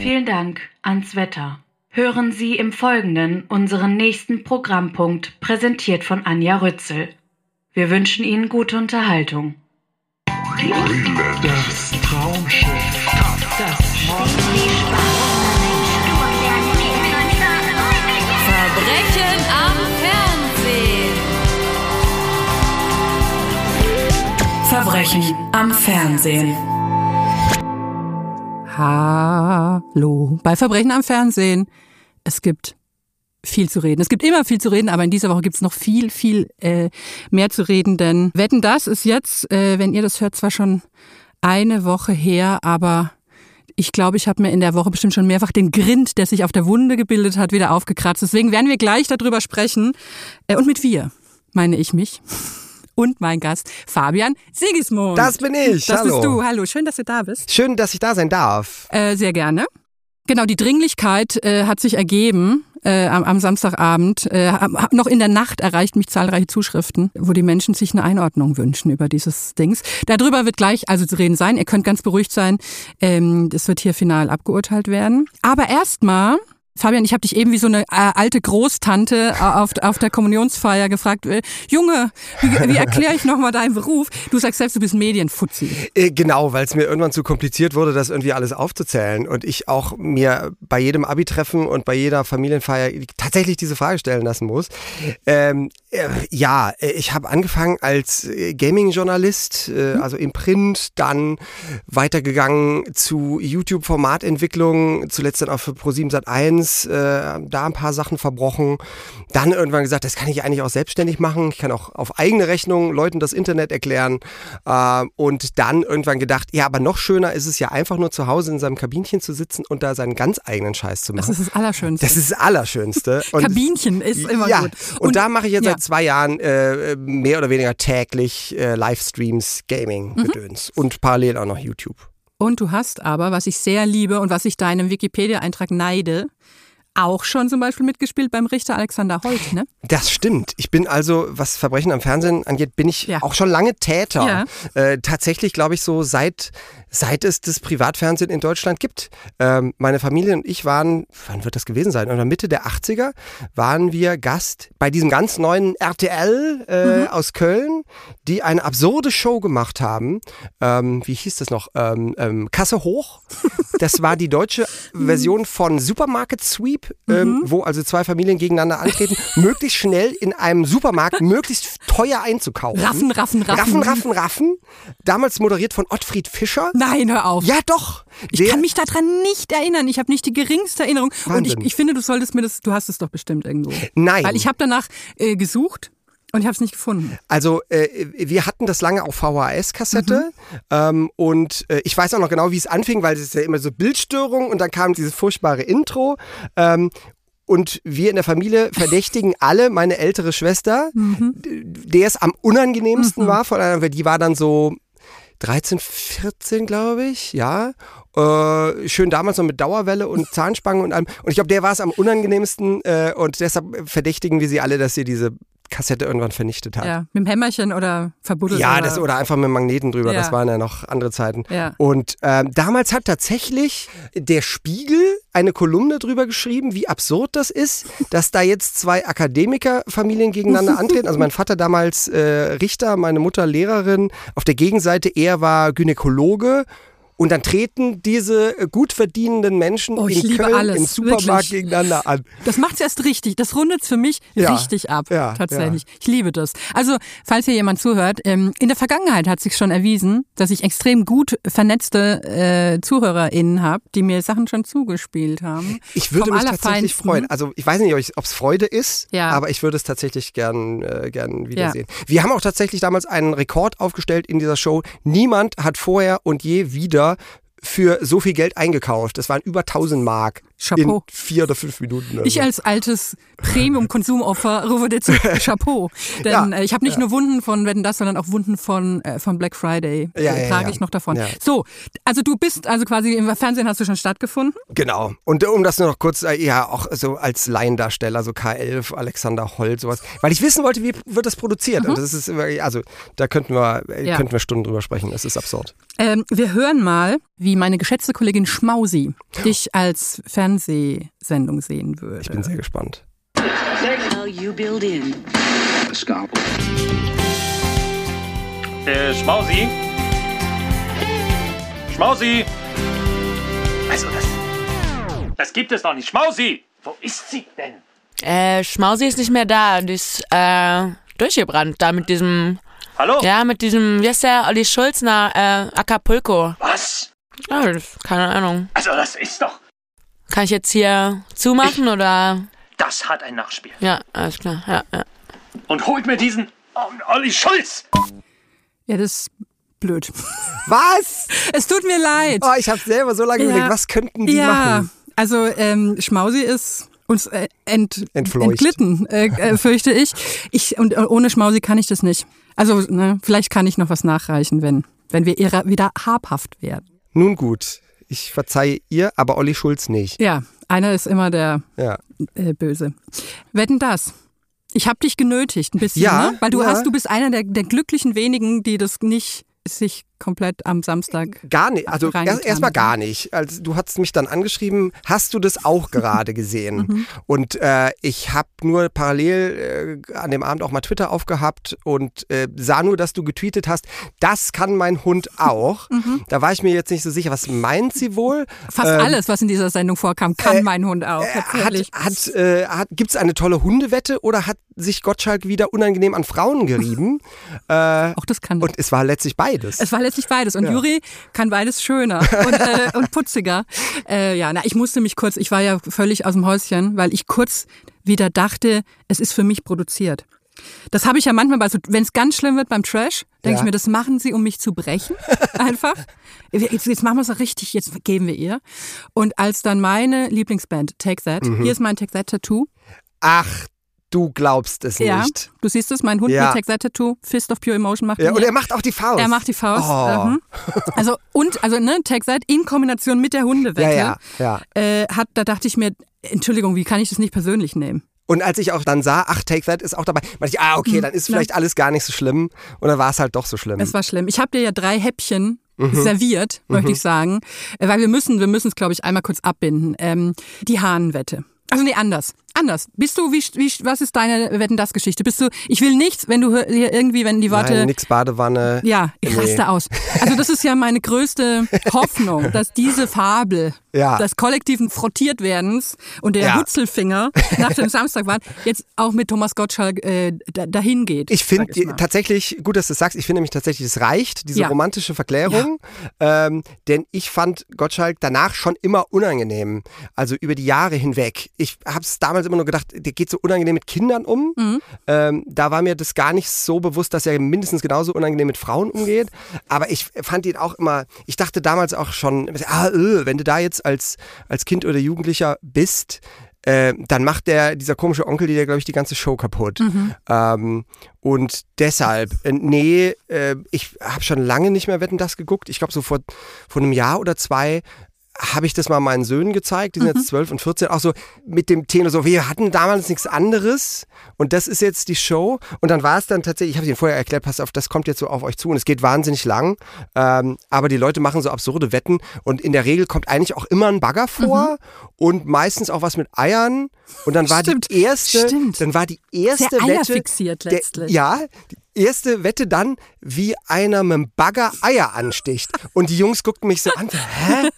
Vielen Dank ans Wetter. Hören Sie im Folgenden unseren nächsten Programmpunkt, präsentiert von Anja Rützel. Wir wünschen Ihnen gute Unterhaltung. Das Traumschiff. Verbrechen am Fernsehen. Verbrechen am Fernsehen. Hallo. Bei Verbrechen am Fernsehen. Es gibt viel zu reden. Es gibt immer viel zu reden, aber in dieser Woche gibt es noch viel, viel äh, mehr zu reden, denn Wetten, das ist jetzt, äh, wenn ihr das hört, zwar schon eine Woche her, aber ich glaube, ich habe mir in der Woche bestimmt schon mehrfach den Grind, der sich auf der Wunde gebildet hat, wieder aufgekratzt. Deswegen werden wir gleich darüber sprechen. Äh, und mit wir meine ich mich. Und mein Gast Fabian Sigismund. Das bin ich. Das Hallo. bist du. Hallo, schön, dass du da bist. Schön, dass ich da sein darf. Äh, sehr gerne. Genau, die Dringlichkeit äh, hat sich ergeben. Äh, am, am Samstagabend, äh, hab, noch in der Nacht erreicht mich zahlreiche Zuschriften, wo die Menschen sich eine Einordnung wünschen über dieses Dings. Darüber wird gleich also zu reden sein. Ihr könnt ganz beruhigt sein. Ähm, das wird hier final abgeurteilt werden. Aber erstmal Fabian, ich habe dich eben wie so eine äh, alte Großtante äh, auf, auf der Kommunionsfeier gefragt, äh, Junge, wie, wie erkläre ich nochmal deinen Beruf? Du sagst selbst, du bist Medienfuzzi. Äh, genau, weil es mir irgendwann zu kompliziert wurde, das irgendwie alles aufzuzählen. Und ich auch mir bei jedem Abi-Treffen und bei jeder Familienfeier tatsächlich diese Frage stellen lassen muss. Ähm, äh, ja, äh, ich habe angefangen als Gaming-Journalist, äh, also im Print, dann weitergegangen zu YouTube-Formatentwicklung, zuletzt dann auch für Pro7 Sat1, äh, da ein paar Sachen verbrochen. Dann irgendwann gesagt, das kann ich eigentlich auch selbstständig machen. Ich kann auch auf eigene Rechnung Leuten das Internet erklären. Äh, und dann irgendwann gedacht, ja, aber noch schöner ist es ja einfach nur zu Hause in seinem Kabinchen zu sitzen und da seinen ganz eigenen Scheiß zu machen. Das ist das Allerschönste. Das ist das Allerschönste. Und Kabinchen ist immer ja, gut. Und, da mache ich jetzt ja. seit zwei Jahren äh, mehr oder weniger täglich äh, Livestreams, Gaming, Mhm. Und parallel auch noch YouTube. Und du hast aber, was ich sehr liebe und was ich deinem Wikipedia-Eintrag neide, auch schon zum Beispiel mitgespielt beim Richter Alexander Holt, ne? Das stimmt. Ich bin also, was Verbrechen am Fernsehen angeht, bin ich Ja. auch schon lange Täter. Ja. Äh, tatsächlich, glaube ich, so seit, seit es das Privatfernsehen in Deutschland gibt. Ähm, meine Familie und ich waren, wann wird das gewesen sein? In der Mitte der 80er waren wir Gast bei diesem ganz neuen RTL äh, aus Köln, die eine absurde Show gemacht haben. Ähm, wie hieß das noch? Ähm, ähm, Kasse hoch. Das war die deutsche Version von Supermarket Sweep, ähm, wo also zwei Familien gegeneinander antreten, möglichst schnell in einem Supermarkt möglichst teuer einzukaufen. Raffen, raffen, raffen. Raffen, raffen, raffen. Damals moderiert von Ottfried Fischer. Nein, hör auf. Ja, doch. Ich kann mich daran nicht erinnern. Ich habe nicht die geringste Erinnerung. Und ich, Wahnsinn. ich finde, du solltest mir das, du hast es doch bestimmt irgendwo. Nein. Weil ich habe danach äh, gesucht und ich habe es nicht gefunden. Also äh, wir hatten das lange auf VHS-Kassette ähm, und äh, ich weiß auch noch genau, wie es anfing, weil es ist ja immer so Bildstörung und dann kam dieses furchtbare Intro. Ähm, und wir in der Familie verdächtigen alle meine ältere Schwester, d- der es am unangenehmsten war von einer, weil die war dann so 13, 14, glaube ich, ja. Äh, schön damals noch mit Dauerwelle und Zahnspange und allem. Und ich glaube, der war es am unangenehmsten äh, und deshalb verdächtigen wir sie alle, dass sie diese Kassette irgendwann vernichtet hat. Ja, mit dem Hämmerchen oder verbuddelt. Ja, oder, das oder einfach mit Magneten drüber. Ja. Das waren ja noch andere Zeiten. Ja. Und ähm, damals hat tatsächlich der Spiegel eine Kolumne drüber geschrieben, wie absurd das ist, dass da jetzt zwei Akademikerfamilien gegeneinander antreten. Also mein Vater damals äh, Richter, meine Mutter Lehrerin. Auf der Gegenseite er war Gynäkologe. Und dann treten diese äh, gut verdienenden Menschen Oh, ich in liebe Köln alles, im Supermarkt wirklich. gegeneinander an. Das macht's erst richtig. Das rundet's für mich Ja, richtig ab. ja, tatsächlich. Ich liebe das. Also, falls hier jemand zuhört, ähm, in der Vergangenheit hat sich schon erwiesen, dass ich extrem gut vernetzte äh, ZuhörerInnen habe, die mir Sachen schon zugespielt haben. Ich würde Vom mich tatsächlich freuen. Also ich weiß nicht, ob es Freude ist, Ja. aber ich würde es tatsächlich gern, äh, gern wiedersehen. Wir haben auch tatsächlich damals einen Rekord aufgestellt in dieser Show. Niemand hat vorher und je wieder für so viel Geld eingekauft. Das waren über 1000 Mark. Chapeau. in vier oder fünf Minuten. oder Ich als altes Premium-Konsumopfer rufe dir zu Chapeau. Denn Ja, äh, ich habe nicht nur Wunden von Wetten das, sondern auch Wunden von, äh, von Black Friday. Ja, äh, ja, trage ja. ich noch davon. Ja. So, also du bist also quasi im Fernsehen hast du schon stattgefunden. Genau. Und um das nur noch kurz, äh, ja, auch so als Laiendarsteller, so K11, Alexander Holt, sowas. Weil ich wissen wollte, wie wird das produziert. Und das ist also da könnten wir, äh, Mhm. Ja. könnten wir Stunden drüber sprechen. Das ist absurd. Ähm, wir hören mal, wie meine geschätzte Kollegin Schmausi dich als Fernsehsendung sehen würde. Ich bin sehr gespannt. How you build in. Äh, Schmausi? Schmausi? Also das... Das gibt es doch nicht. Schmausi! Wo ist sie denn? Äh, Schmausi ist nicht mehr da. Die ist, äh, durchgebrannt. Da mit diesem, Hallo? ja, mit diesem, wie heißt der, Olli Schulz nach, äh, Acapulco. Was? Ja, das- keine Ahnung. Also das ist doch... Kann ich jetzt hier zumachen oder? Das hat ein Nachspiel. Ja, alles klar. Ja, ja. Und holt mir diesen Olli Schulz! Ja, das ist blöd. Was? Es tut mir leid. Oh, ich habe selber so lange Ja. überlegt, was könnten die ja, machen? also ähm, Schmausi ist uns äh, ent, entglitten, äh, äh, fürchte ich. ich. Und äh, ohne Schmausi kann ich das nicht. Also ne, vielleicht kann ich noch was nachreichen, wenn, wenn wir ihrer wieder habhaft werden. Nun gut, ich verzeihe ihr, aber Olli Schulz nicht. Ja, einer ist immer der Ja. äh, Böse. Wetten das? Ich habe dich genötigt, ein bisschen, Ja, ne? weil du ja. hast, du bist einer der, der glücklichen wenigen, die das nicht sich komplett am Samstag. Gar nicht, also erst erstmal haben. gar nicht. Also du hast mich dann angeschrieben, hast du das auch gerade gesehen? Mhm. Und äh, ich habe nur parallel äh, an dem Abend auch mal Twitter aufgehabt und äh, sah nur, dass du getweetet hast, das kann mein Hund auch. Da war ich mir jetzt nicht so sicher, was meint sie wohl? Mhm. Fast Ähm, alles, was in dieser Sendung vorkam, kann mein Hund auch. Hat, Tatsächlich. hat, äh, hat, Gibt es eine tolle Hundewette oder hat sich Gottschalk wieder unangenehm an Frauen gerieben? äh, auch das kann. und es war letztlich beides. Es war letztlich beides. Und Juri kann beides schöner und, äh, und putziger. Äh, ja, na, ich musste mich kurz, ich war ja völlig aus dem Häuschen, weil ich kurz wieder dachte, es ist für mich produziert. Das habe ich ja manchmal, bei so, wenn es ganz schlimm wird beim Trash, denke Ja. ich mir, das machen sie, um mich zu brechen. Einfach. Jetzt, jetzt machen wir es richtig, jetzt geben wir ihr. Und als dann meine Lieblingsband, Take That, Mhm. hier ist mein Take That Tattoo. Ach, du glaubst es Ja, nicht. du siehst es, mein Hund Ja. mit Take That Tattoo, Fist of Pure Emotion macht Ja, und hier. er macht auch die Faust. Er macht die Faust. Oh. Mhm. Also und also ne, That in Kombination mit der Hundewette. Ja, ja, ja. Äh, hat, da dachte ich mir, Entschuldigung, wie kann ich das nicht persönlich nehmen? Und als ich auch dann sah, ach, Take That ist auch dabei, meinte ich, ah, okay, dann ist ja. vielleicht alles gar nicht so schlimm. Und dann war es halt doch so schlimm. Es war schlimm. Ich habe dir ja drei Häppchen Mhm. serviert, möchte ich sagen, äh, weil wir müssen, wir müssen es, glaube ich, einmal kurz abbinden. Ähm, die Hahnenwette. Also nee, anders. Anders. Bist du, wie, wie, was ist deine Wetten das Geschichte? Bist du, ich will nichts, wenn du hier irgendwie, wenn die Worte. Nein, nix Badewanne. Ja, ich Nee. raste aus. Also das ist ja meine größte Hoffnung, dass diese Fabel Ja. des kollektiven Frottiertwerdens und der Ja. Hutzelfinger nach dem Samstagwart jetzt auch mit Thomas Gottschalk äh, da, dahin geht. Ich finde tatsächlich, gut, dass du es sagst, ich finde nämlich tatsächlich, es reicht, diese Ja. romantische Verklärung. Ähm, denn ich fand Gottschalk danach schon immer unangenehm. Also über die Jahre hinweg. Ich habe es damals immer nur gedacht, der geht so unangenehm mit Kindern um. Mhm. Ähm, da war mir das gar nicht so bewusst, dass er mindestens genauso unangenehm mit Frauen umgeht. Aber ich fand ihn auch immer, ich dachte damals auch schon, ah, äh, wenn du da jetzt als, als Kind oder Jugendlicher bist, äh, dann macht der, dieser komische Onkel, dir, glaube ich, die ganze Show kaputt. Ähm, und deshalb, äh, nee, äh, ich habe schon lange nicht mehr Wetten, das geguckt. Ich glaube, so vor, vor einem Jahr oder zwei habe ich das mal meinen Söhnen gezeigt, die sind jetzt 12 und 14, auch so mit dem Thema so, wir hatten damals nichts anderes und das ist jetzt die Show. Und dann war es dann tatsächlich, ich habe Ihnen vorher erklärt, pass auf, das kommt jetzt so auf euch zu und es geht wahnsinnig lang, ähm, aber die Leute machen so absurde Wetten und in der Regel kommt eigentlich auch immer ein Bagger vor und meistens auch was mit Eiern. Und dann war Stimmt, die erste, stimmt. dann war die erste Sehr Wette, eierfixiert der, letztlich. ja, die erste Wette dann, wie einer mit dem Bagger Eier ansticht. Und die Jungs guckten mich so an, hä?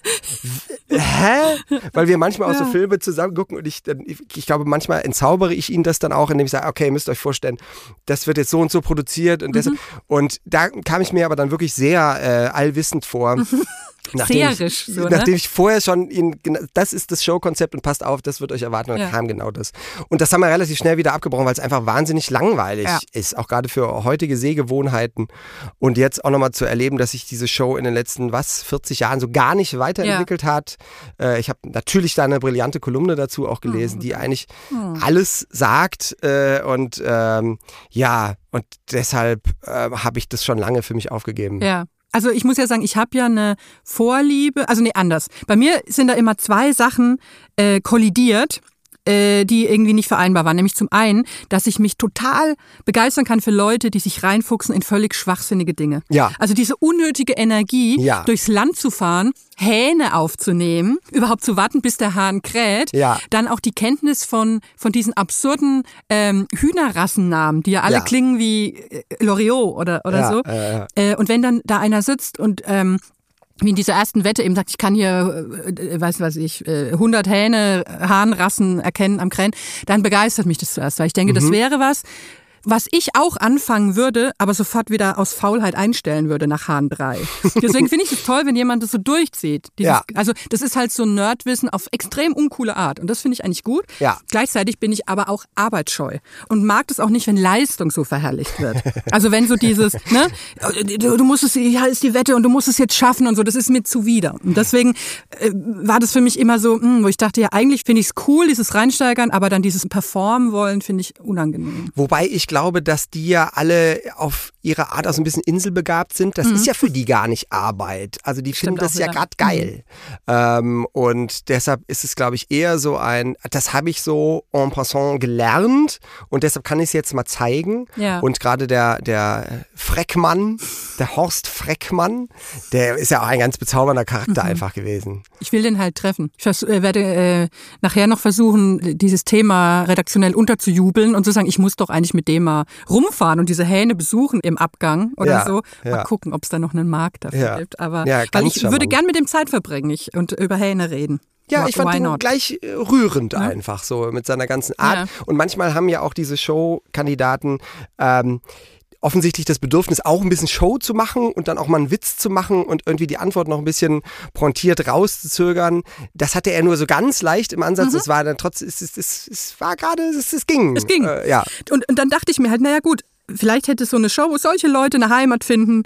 Hä? Weil wir manchmal auch so Filme zusammen gucken und ich, dann, ich, glaube, manchmal entzaubere ich ihnen das dann auch, indem ich sage, okay, ihr müsst euch vorstellen, das wird jetzt so und so produziert und deshalb. Und da kam ich mir aber dann wirklich sehr äh, allwissend vor. Nachdem Seherisch. ich, So, nachdem ne? ich vorher schon ihn, das ist das Showkonzept und passt auf, das wird euch erwarten. Und dann Ja. kam genau das. Und das haben wir relativ schnell wieder abgebrochen, weil es einfach wahnsinnig langweilig Ja. ist, auch gerade für heutige Sehgewohnheiten. Und jetzt auch nochmal zu erleben, dass sich diese Show in den letzten, was, 40 Jahren so gar nicht weiterentwickelt hat. Äh, ich habe natürlich da eine brillante Kolumne dazu auch gelesen, die eigentlich alles sagt. Äh, und ähm, ja, und deshalb äh, habe ich das schon lange für mich aufgegeben. Ja. Also ich muss ja sagen, ich habe ja eine Vorliebe, also nee, anders. Bei mir sind da immer zwei Sachen äh, kollidiert, äh, die irgendwie nicht vereinbar waren. Nämlich zum einen, dass ich mich total begeistern kann für Leute, die sich reinfuchsen in völlig schwachsinnige Dinge. Ja. Also diese unnötige Energie, Ja. durchs Land zu fahren, Hähne aufzunehmen, überhaupt zu warten, bis der Hahn kräht. Ja. Dann auch die Kenntnis von, von diesen absurden ähm, Hühnerrassennamen, die ja alle Ja. klingen wie äh, Loriot oder, oder Ja, so. Äh, und wenn dann da einer sitzt und ähm, wie in dieser ersten Wette eben sagt, ich kann hier, äh, weiß was ich, äh, 100 Hähne, Hahnrassen erkennen am Krähen, dann begeistert mich das zuerst, weil ich denke, das Mhm. wäre was, was ich auch anfangen würde, aber sofort wieder aus Faulheit einstellen würde nach Hahn 3. Deswegen finde ich es toll, wenn jemand das so durchzieht. Dieses, Ja. Also das ist halt so ein Nerdwissen auf extrem uncoole Art und das finde ich eigentlich gut. Ja. Gleichzeitig bin ich aber auch arbeitsscheu und mag es auch nicht, wenn Leistung so verherrlicht wird. Also wenn so dieses, ne, du, du musst es, ja ist die Wette und du musst es jetzt schaffen und so, das ist mir zuwider. Und deswegen äh, war das für mich immer so, mh, wo ich dachte, ja eigentlich finde ich es cool, dieses Reinsteigern, aber dann dieses Performen wollen finde ich unangenehm. Wobei ich glaube, dass die ja alle auf ihre Art auch so ein bisschen inselbegabt sind. Das ist ja für die gar nicht Arbeit. Also die finden Mhm. Stimmt das auch ja gerade geil. Ähm, und deshalb ist es, glaube ich, eher so ein, das habe ich so en passant gelernt und deshalb kann ich es jetzt mal zeigen. Ja. Und gerade der, der Freckmann, der Horst Freckmann, der ist ja auch ein ganz bezaubernder Mhm. Charakter einfach gewesen. Ich will den halt treffen. Ich äh, werde äh, nachher noch versuchen, dieses Thema redaktionell unterzujubeln und zu sagen, ich muss doch eigentlich mit dem mal rumfahren und diese Hähne besuchen im Abgang oder Ja, so. Mal ja. gucken, ob es da noch einen Markt dafür Ja. gibt. Aber weil ich würde charmant. gern mit dem Zeit verbringen ich, und über Hähne reden. Ja, ich fand not? gleich äh, rührend einfach so mit seiner ganzen Art. Und manchmal haben ja auch diese Show-Kandidaten ähm, offensichtlich das Bedürfnis, auch ein bisschen Show zu machen und dann auch mal einen Witz zu machen und irgendwie die Antwort noch ein bisschen pointiert rauszuzögern. Das hatte er nur so ganz leicht im Ansatz. Es war dann trotzdem, es, es, es, es war gerade, es, es ging. Mhm. Es ging. Äh, ja. Und, und dann dachte ich mir halt, naja gut, vielleicht hätte so eine Show, wo solche Leute eine Heimat finden.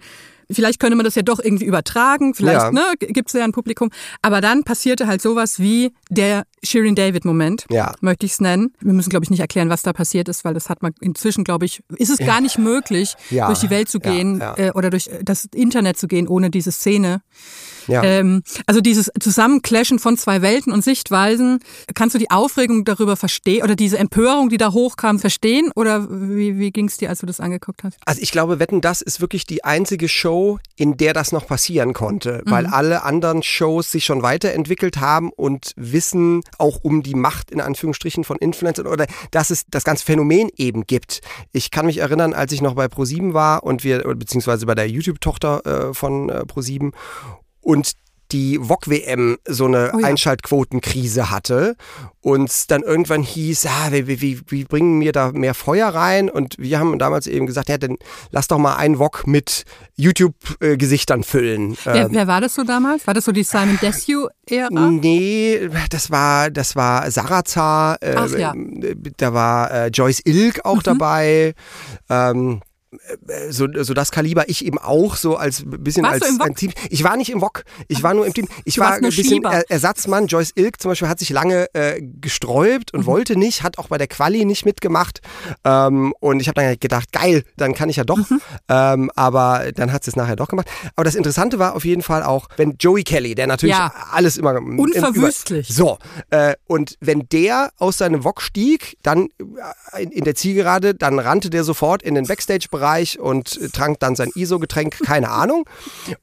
Vielleicht könnte man das ja doch irgendwie übertragen, vielleicht Ja. ne, gibt es ja ein Publikum. Aber dann passierte halt sowas wie der Shirin David-Moment, Ja. möchte ich es nennen. Wir müssen, glaube ich, nicht erklären, was da passiert ist, weil das hat man inzwischen, glaube ich, ist es gar nicht möglich, Ja. durch die Welt zu gehen ja. Äh, oder durch das Internet zu gehen, ohne diese Szene. Ja. Ähm, also dieses Zusammenclashen von zwei Welten und Sichtweisen, kannst du die Aufregung darüber verstehen oder diese Empörung, die da hochkam, verstehen? Oder wie, wie ging es dir, als du das angeguckt hast? Also ich glaube, Wetten, das ist wirklich die einzige Show, in der das noch passieren konnte, Mhm. weil alle anderen Shows sich schon weiterentwickelt haben und wissen auch um die Macht in Anführungsstrichen von Influencern oder dass es das ganze Phänomen eben gibt. Ich kann mich erinnern, als ich noch bei ProSieben war und wir beziehungsweise bei der YouTube-Tochter äh, von äh, ProSieben und die VOG-WM so eine Oh ja. Einschaltquotenkrise hatte und dann irgendwann hieß, ah, wie, wie, wie, wie bringen wir da mehr Feuer rein? Und wir haben damals eben gesagt, ja, dann lass doch mal einen VOG mit YouTube-Gesichtern füllen. Wer, Ähm, wer war das so damals? War das so die Simon Desue-Ära? Nee, das war, das war Sarazar, äh, Ach ja. da war äh, Joyce Ilk auch dabei. Ähm, äh, so, so das Kaliber, ich eben auch so als bisschen Warst als im ein Team. Ich war nicht im Wok, ich war nur im Team. Ich Du war ein bisschen er Ersatzmann. Joyce Ilk zum Beispiel hat sich lange äh, gesträubt Mhm. und wollte nicht, hat auch bei der Quali nicht mitgemacht. Ähm, und ich habe dann gedacht, geil, dann kann ich ja doch. Mhm. Ähm, aber dann hat sie es nachher doch gemacht. Aber das Interessante war auf jeden Fall auch, wenn Joey Kelly, der natürlich Ja. alles immer im- Unverwüstlich. Über, so, äh, und wenn der aus seinem Wok stieg, dann äh, in, in der Zielgerade, dann rannte der sofort in den Backstage-Bereich und äh, trank dann sein ISO-Getränk, keine Ahnung.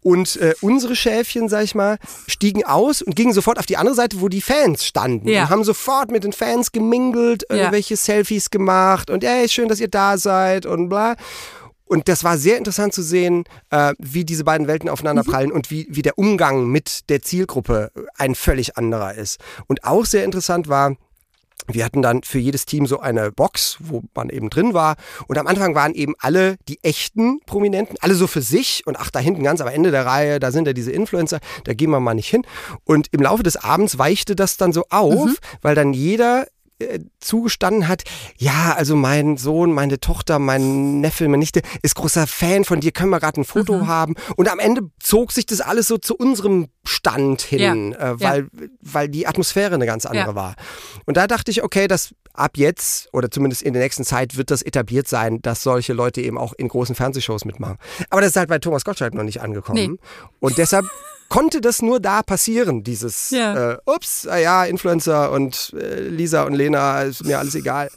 Und äh, unsere Schäfchen, sag ich mal, stiegen aus und gingen sofort auf die andere Seite, wo die Fans standen. Ja. Und haben sofort mit den Fans gemingelt, Ja. irgendwelche Selfies gemacht und ey, schön, dass ihr da seid und bla. Und das war sehr interessant zu sehen, äh, wie diese beiden Welten aufeinander prallen und wie, wie der Umgang mit der Zielgruppe ein völlig anderer ist. Und auch sehr interessant war, wir hatten dann für jedes Team so eine Box, wo man eben drin war. Und am Anfang waren eben alle die echten Prominenten, alle so für sich. Und ach, da hinten ganz am Ende der Reihe, da sind ja diese Influencer, da gehen wir mal nicht hin. Und im Laufe des Abends weichte das dann so auf, Mhm. weil dann jeder äh, zugestanden hat, ja, also mein Sohn, meine Tochter, mein Neffe, meine Nichte ist großer Fan von dir, können wir gerade ein Foto Mhm. haben. Und am Ende zog sich das alles so zu unserem Stand hin, Ja. äh, weil, weil die Atmosphäre eine ganz andere Ja. war. Und da dachte ich, okay, das ab jetzt oder zumindest in der nächsten Zeit wird das etabliert sein, dass solche Leute eben auch in großen Fernsehshows mitmachen. Aber das ist halt bei Thomas Gottschalk noch nicht angekommen. Nee. Und deshalb konnte das nur da passieren, dieses Ja. äh, ups, ah ja, Influencer und äh, Lisa und Lena, ist mir alles egal.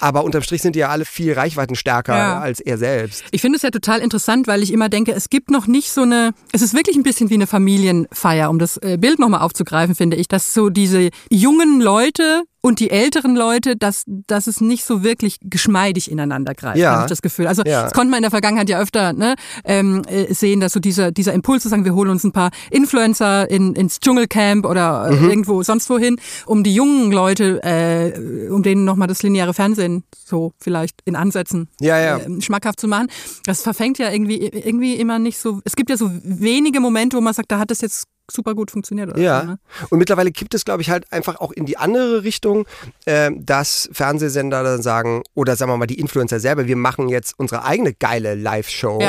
Aber unterm Strich sind die ja alle viel reichweitenstärker Ja. als er selbst. Ich finde es ja total interessant, weil ich immer denke, es gibt noch nicht so eine, es ist wirklich ein bisschen wie eine Familienfeier, um das äh, Bild nochmal aufzugreifen, finde ich, dass so diese jungen Leute und die älteren Leute, dass, dass es nicht so wirklich geschmeidig ineinander greift, Ja. habe ich das Gefühl. Also Ja. das konnte man in der Vergangenheit ja öfter ne, ähm, äh, sehen, dass so dieser, dieser Impuls zu sagen, wir holen uns ein paar Influencer in, ins Dschungelcamp oder äh, Mhm. irgendwo sonst wohin, um die jungen Leute, äh, um denen nochmal das lineare Fernsehen so vielleicht in Ansätzen Ja, ja. äh, schmackhaft zu machen. Das verfängt ja irgendwie, irgendwie immer nicht so. Es gibt ja so wenige Momente, wo man sagt, da hat das jetzt super gut funktioniert. Oder Ja, ne? und mittlerweile kippt es, glaube ich, halt einfach auch in die andere Richtung, ähm, dass Fernsehsender dann sagen, oder sagen wir mal die Influencer selber, wir machen jetzt unsere eigene geile Live-Show.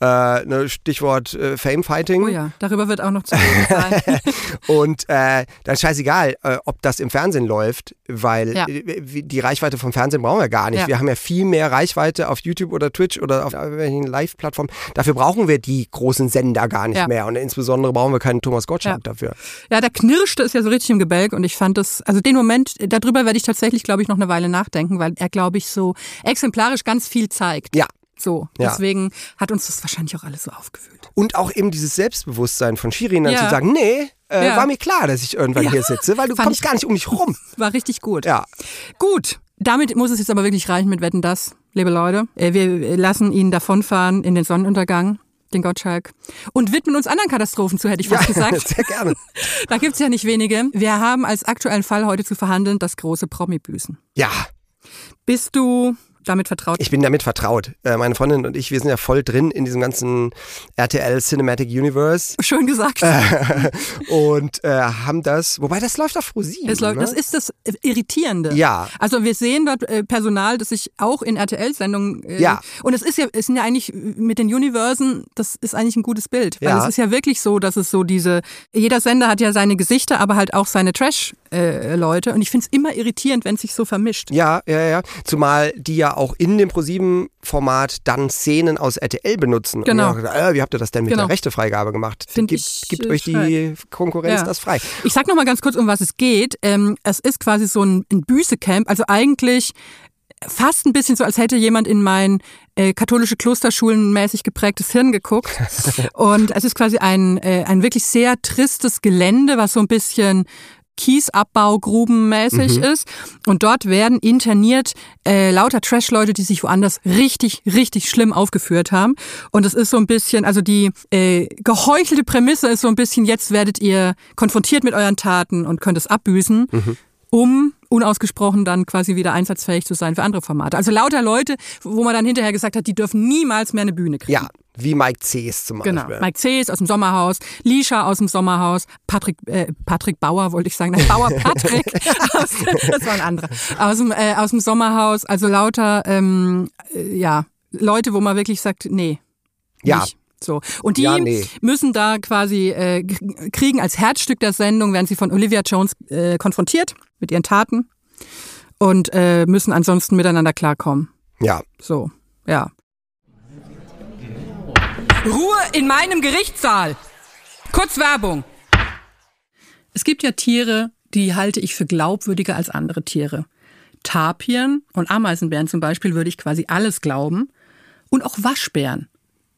Äh, ne, Stichwort äh, Fame Fighting. Oh ja, darüber wird auch noch zu reden sein. Und äh, dann scheißegal, äh, ob das im Fernsehen läuft, weil Ja. äh, die Reichweite vom Fernsehen brauchen wir gar nicht. Ja. Wir haben ja viel mehr Reichweite auf YouTube oder Twitch oder auf irgendwelchen Live-Plattformen. Dafür brauchen wir die großen Sender gar nicht Ja. mehr. Und insbesondere brauchen wir keinen Thomas Gottschalk Ja. dafür. ja, da knirschte es ja so richtig im Gebälk und ich fand das, also den Moment, darüber werde ich tatsächlich, glaube ich, noch eine Weile nachdenken, weil er, glaube ich, so exemplarisch ganz viel zeigt. Ja. So, Ja. deswegen hat uns das wahrscheinlich auch alles so aufgewühlt. Und auch eben dieses Selbstbewusstsein von Shirin dann Ja. zu sagen, nee, äh, Ja. war mir klar, dass ich irgendwann hier sitze, weil du Fand kommst ich- gar nicht um mich rum. War richtig gut. Ja. Gut, damit muss es jetzt aber wirklich reichen mit Wetten das, liebe Leute. Äh, Wir lassen ihn davonfahren in den Sonnenuntergang, den Gottschalk, und widmen uns anderen Katastrophen zu, hätte ich fast gesagt. Sehr gerne. Da gibt's ja nicht wenige. Wir haben als aktuellen Fall heute zu verhandeln das große Promi-Büßen. Ja, Bist du damit vertraut? ich bin damit vertraut. Äh, meine Freundin und ich, wir sind ja voll drin in diesem ganzen RTL Cinematic Universe Schön gesagt. und äh, haben das, wobei das läuft auf ProSieben. Es läuft, ne? das ist das Irritierende. Ja. Also wir sehen dort äh, Personal, das sich auch in RTL-Sendungen äh, Ja. und es ist ja, es sind ja eigentlich mit den Universen, das ist eigentlich ein gutes Bild, weil Ja. es ist ja wirklich so, dass es so diese, jeder Sender hat ja seine Gesichter, aber halt auch seine Trash-Leute und ich finde es immer irritierend, wenn es sich so vermischt. Ja, ja, ja. Zumal die ja auch in dem ProSieben-Format dann Szenen aus RTL benutzen. Genau. Und dachte, äh, wie habt ihr das denn mit Genau. der Rechtefreigabe gemacht? Find Gibt, ich, gibt äh, euch die Konkurrenz Ja. das frei? Ich sag noch mal ganz kurz, um was es geht. Ähm, es ist quasi so ein, ein Büßecamp, also eigentlich fast ein bisschen so, als hätte jemand in mein äh, katholische Klosterschulen mäßig geprägtes Hirn geguckt. Und es ist quasi ein, äh, ein wirklich sehr tristes Gelände, was so ein bisschen Kiesabbau, grubenmäßig ist. Und dort werden interniert äh, lauter Trash-Leute, die sich woanders richtig, richtig schlimm aufgeführt haben. Und es ist so ein bisschen, also die äh, geheuchelte Prämisse ist so ein bisschen, jetzt werdet ihr konfrontiert mit euren Taten und könnt es abbüßen, um unausgesprochen dann quasi wieder einsatzfähig zu sein für andere Formate. Also lauter Leute, wo man dann hinterher gesagt hat, die dürfen niemals mehr eine Bühne kriegen. Ja, wie Mike Cees zum Genau. Beispiel. Mike Cees aus dem Sommerhaus, Lisha aus dem Sommerhaus, Patrick, äh, Patrick Bauer wollte ich sagen, nein, Bauer Patrick, aus, das war ein anderer, aus dem, äh, aus dem Sommerhaus, also lauter, ähm, äh, ja, Leute, wo man wirklich sagt, nee, Ja. nicht. So. Und die Ja, nee. müssen da quasi äh, kriegen als Herzstück der Sendung, werden sie von Olivia Jones äh, konfrontiert mit ihren Taten und äh, müssen ansonsten miteinander klarkommen. Ja. So, ja. Ruhe in meinem Gerichtssaal. Kurz Werbung. Es gibt ja Tiere, die halte ich für glaubwürdiger als andere Tiere. Tapien und Ameisenbären zum Beispiel würde ich quasi alles glauben. Und auch Waschbären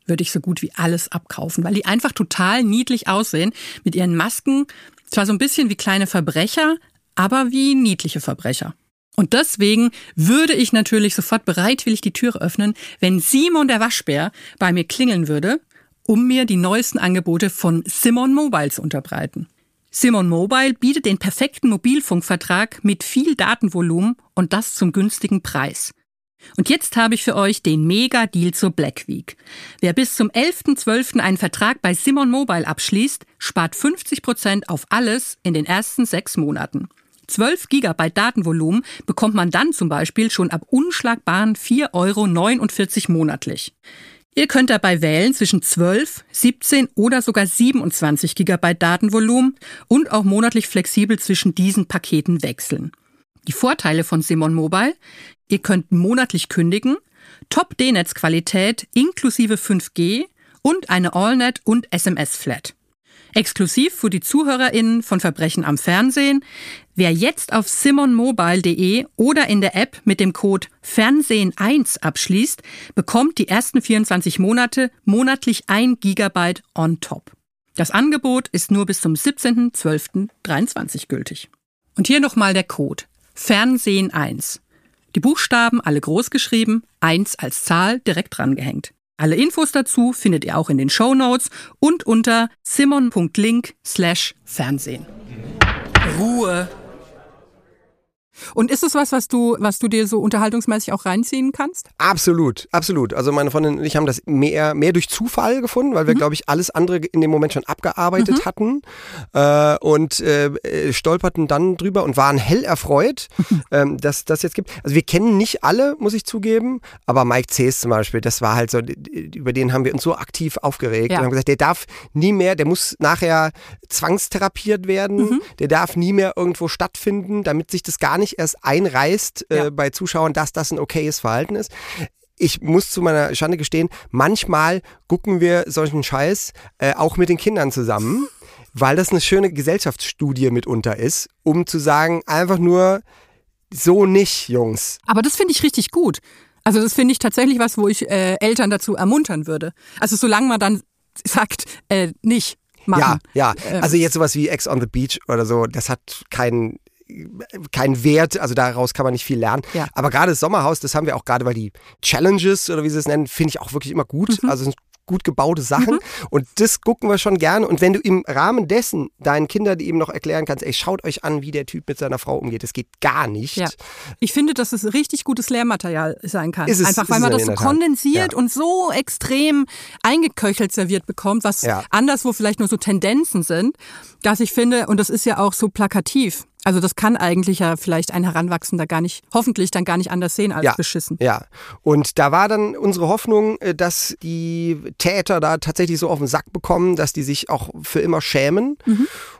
würde ich so gut wie alles abkaufen, weil die einfach total niedlich aussehen mit ihren Masken. Zwar so ein bisschen wie kleine Verbrecher, aber wie niedliche Verbrecher. Und deswegen würde ich natürlich sofort bereitwillig die Türe öffnen, wenn Simon der Waschbär bei mir klingeln würde, um mir die neuesten Angebote von Simon Mobile zu unterbreiten. Simon Mobile bietet den perfekten Mobilfunkvertrag mit viel Datenvolumen und das zum günstigen Preis. Und jetzt habe ich für euch den Mega-Deal zur Black Week. Wer bis zum 11.12. einen Vertrag bei Simon Mobile abschließt, spart 50 Prozent auf alles in den ersten sechs Monaten. 12 Gigabyte Datenvolumen bekommt man dann zum Beispiel schon ab unschlagbaren 4,49 Euro monatlich. Ihr könnt dabei wählen zwischen 12, 17 oder sogar 27 Gigabyte Datenvolumen und auch monatlich flexibel zwischen diesen Paketen wechseln. Die Vorteile von Simon Mobile? Ihr könnt monatlich kündigen, Top-D-Netz-Qualität inklusive 5G und eine AllNet und SMS-Flat. Exklusiv für die ZuhörerInnen von Verbrechen am Fernsehen. Wer jetzt auf simonmobile.de oder in der App mit dem Code Fernsehen1 abschließt, bekommt die ersten 24 Monate monatlich ein Gigabyte on top. Das Angebot ist nur bis zum 17.12.23 gültig. Und hier nochmal der Code Fernsehen1. Die Buchstaben alle groß geschrieben, 1 als Zahl direkt drangehängt. Alle Infos dazu findet ihr auch in den Show Notes und unter simon.link slash Fernsehen. Ruhe. Und ist es was, was du, was du dir so unterhaltungsmäßig auch reinziehen kannst? Absolut, absolut. Also meine Freundin und ich haben das mehr, mehr durch Zufall gefunden, weil wir, Mhm. glaube ich, alles andere in dem Moment schon abgearbeitet hatten äh, und äh, stolperten dann drüber und waren hell erfreut, ähm, dass das jetzt gibt. Also wir kennen nicht alle, muss ich zugeben, aber Mike Cees zum Beispiel, das war halt so, über den haben wir uns so aktiv aufgeregt Ja. und haben gesagt, der darf nie mehr, der muss nachher zwangstherapiert werden, Mhm. der darf nie mehr irgendwo stattfinden, damit sich das gar nicht erst einreißt äh, Ja. bei Zuschauern, dass das ein okayes Verhalten ist. Ich muss zu meiner Schande gestehen, manchmal gucken wir solchen Scheiß äh, auch mit den Kindern zusammen, weil das eine schöne Gesellschaftsstudie mitunter ist, um zu sagen, einfach nur so nicht, Jungs. Aber das finde ich richtig gut. Also das finde ich tatsächlich was, wo ich äh, Eltern dazu ermuntern würde. Also solange man dann sagt, äh, nicht machen. Ja, ja. Ähm. Also jetzt sowas wie Ex on the Beach oder so, das hat keinen keinen Wert, also daraus kann man nicht viel lernen. Ja. Aber gerade das Sommerhaus, das haben wir auch gerade, weil die Challenges oder wie sie es nennen, finde ich auch wirklich immer gut. Mhm. Also gut gebaute Sachen und das gucken wir schon gerne. Und wenn du im Rahmen dessen deinen Kindern eben noch erklären kannst, ey, schaut euch an, wie der Typ mit seiner Frau umgeht, das geht gar nicht. Ja. Ich finde, dass es richtig gutes Lehrmaterial sein kann. Ist es- Einfach weil man das so kondensiert Ja. und so extrem eingeköchelt serviert bekommt, was Ja. anderswo vielleicht nur so Tendenzen sind, dass ich finde, und das ist ja auch so plakativ. Also das kann eigentlich ja vielleicht ein Heranwachsender gar nicht, hoffentlich dann gar nicht anders sehen als Ja. beschissen. Ja, und da war dann unsere Hoffnung, äh, dass die Täter da tatsächlich so auf den Sack bekommen, dass die sich auch für immer schämen.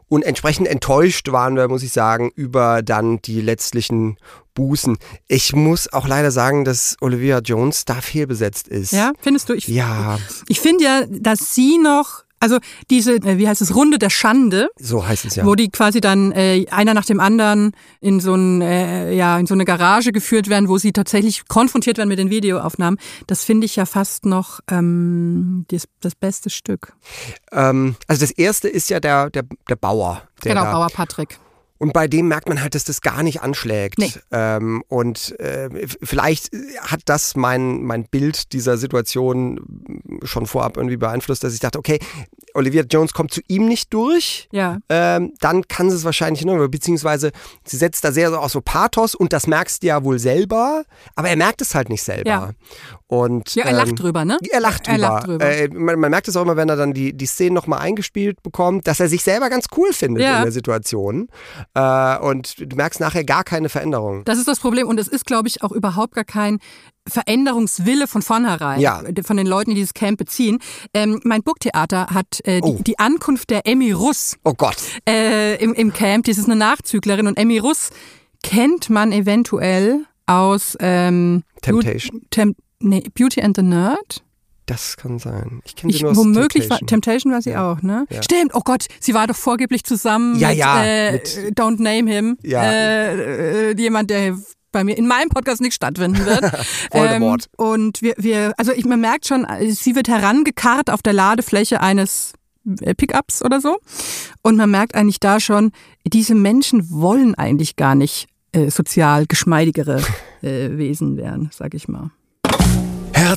Und entsprechend enttäuscht waren wir, muss ich sagen, über dann die letztlichen Bußen. Ich muss auch leider sagen, dass Olivia Jones da fehlbesetzt ist. Ja, findest du? Ich, Ja, ich finde ja, dass sie noch, also diese, äh, wie heißt es, Runde der Schande, so heißt es ja. wo die quasi dann äh, einer nach dem anderen in so, ein, äh, ja, in so eine Garage geführt werden, wo sie tatsächlich konfrontiert werden mit den Videoaufnahmen. Das finde ich ja fast noch ähm, das, das beste Stück. Ähm, also das erste ist ja der, der, der Bauer. Der genau, da Bauer Patrick. Und bei dem merkt man halt, dass das gar nicht anschlägt. Nee. Ähm, und äh, vielleicht hat das mein, mein Bild dieser Situation schon vorab irgendwie beeinflusst, dass ich dachte, okay, Olivia Jones kommt zu ihm nicht durch. Ja. Ähm, dann kann sie es wahrscheinlich nur, beziehungsweise sie setzt da sehr so auch so Pathos und das merkst du ja wohl selber, aber er merkt es halt nicht selber. Ja. Und, Ja, er lacht drüber, ne? Er lacht drüber. Er lacht drüber. Äh, man, man merkt es auch immer, wenn er dann die, die Szenen nochmal eingespielt bekommt, dass er sich selber ganz cool findet Ja. in der Situation. Äh, und du merkst nachher gar keine Veränderung. Das ist das Problem und es ist, glaube ich, auch überhaupt gar kein Veränderungswille von vornherein Ja. von den Leuten, die dieses Camp beziehen. Ähm, mein Burgtheater hat äh, die, Oh. die Ankunft der Emmy Russ Oh Gott. äh, im, im Camp. Die ist eine Nachzüglerin und Emmy Russ kennt man eventuell aus ähm, Temptation? Tem nee, Beauty and the Nerd. Das kann sein. Ich kenne sie Ich, nur aus womöglich Temptation. war Temptation war sie auch, ne? Ja. Stimmt. Oh Gott, sie war doch vorgeblich zusammen Ja, mit, ja, äh, mit- Don't Name Him. Ja. Äh, äh, jemand, der bei mir in meinem Podcast nicht stattfinden wird. Ähm, und wir, wir, also ich, man merkt schon, sie wird herangekarrt auf der Ladefläche eines äh, Pickups oder so. Und man merkt eigentlich da schon, diese Menschen wollen eigentlich gar nicht äh, sozial geschmeidigere äh, Wesen werden, sag ich mal.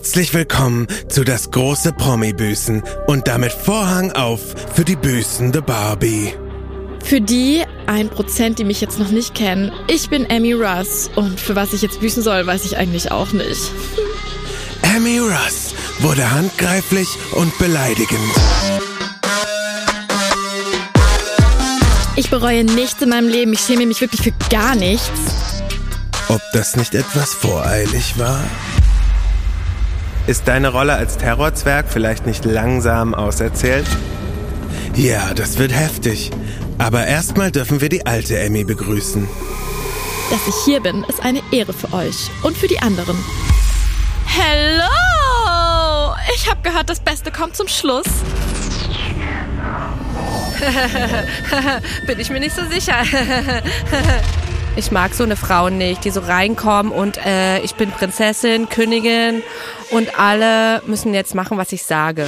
Herzlich willkommen zu das große Promi-Büßen und damit Vorhang auf für die büßende Barbie. Für die ein Prozent, die mich jetzt noch nicht kennen, ich bin Amy Russ und für was ich jetzt büßen soll, weiß ich eigentlich auch nicht. Amy Russ wurde handgreiflich und beleidigend. Ich bereue nichts in meinem Leben, ich schäme mich wirklich für gar nichts. Ob das nicht etwas voreilig war? Ist deine Rolle als Terrorzwerg vielleicht nicht langsam auserzählt? Ja, das wird heftig. Aber erstmal dürfen wir die alte Emmy begrüßen. Dass ich hier bin, ist eine Ehre für euch und für die anderen. Hello! Ich habe gehört, das Beste kommt zum Schluss. Bin ich mir nicht so sicher. ich mag so eine Frau nicht, die so reinkommen und äh, ich bin Prinzessin, Königin und alle müssen jetzt machen, was ich sage.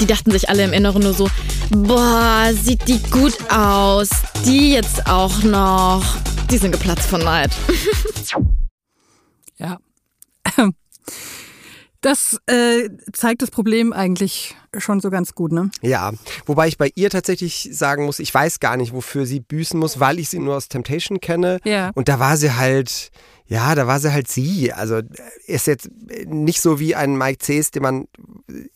Die dachten sich alle im Inneren nur so, boah, sieht die gut aus. Die jetzt auch noch. Die sind geplatzt von Neid. Ja. Das äh, zeigt das Problem eigentlich schon so ganz gut, ne? Ja, wobei ich bei ihr tatsächlich sagen muss, ich weiß gar nicht, wofür sie büßen muss, weil ich sie nur aus Temptation kenne. Ja. Und da war sie halt, ja, da war sie halt sie. Also ist jetzt nicht so wie ein Mike Cs, dem man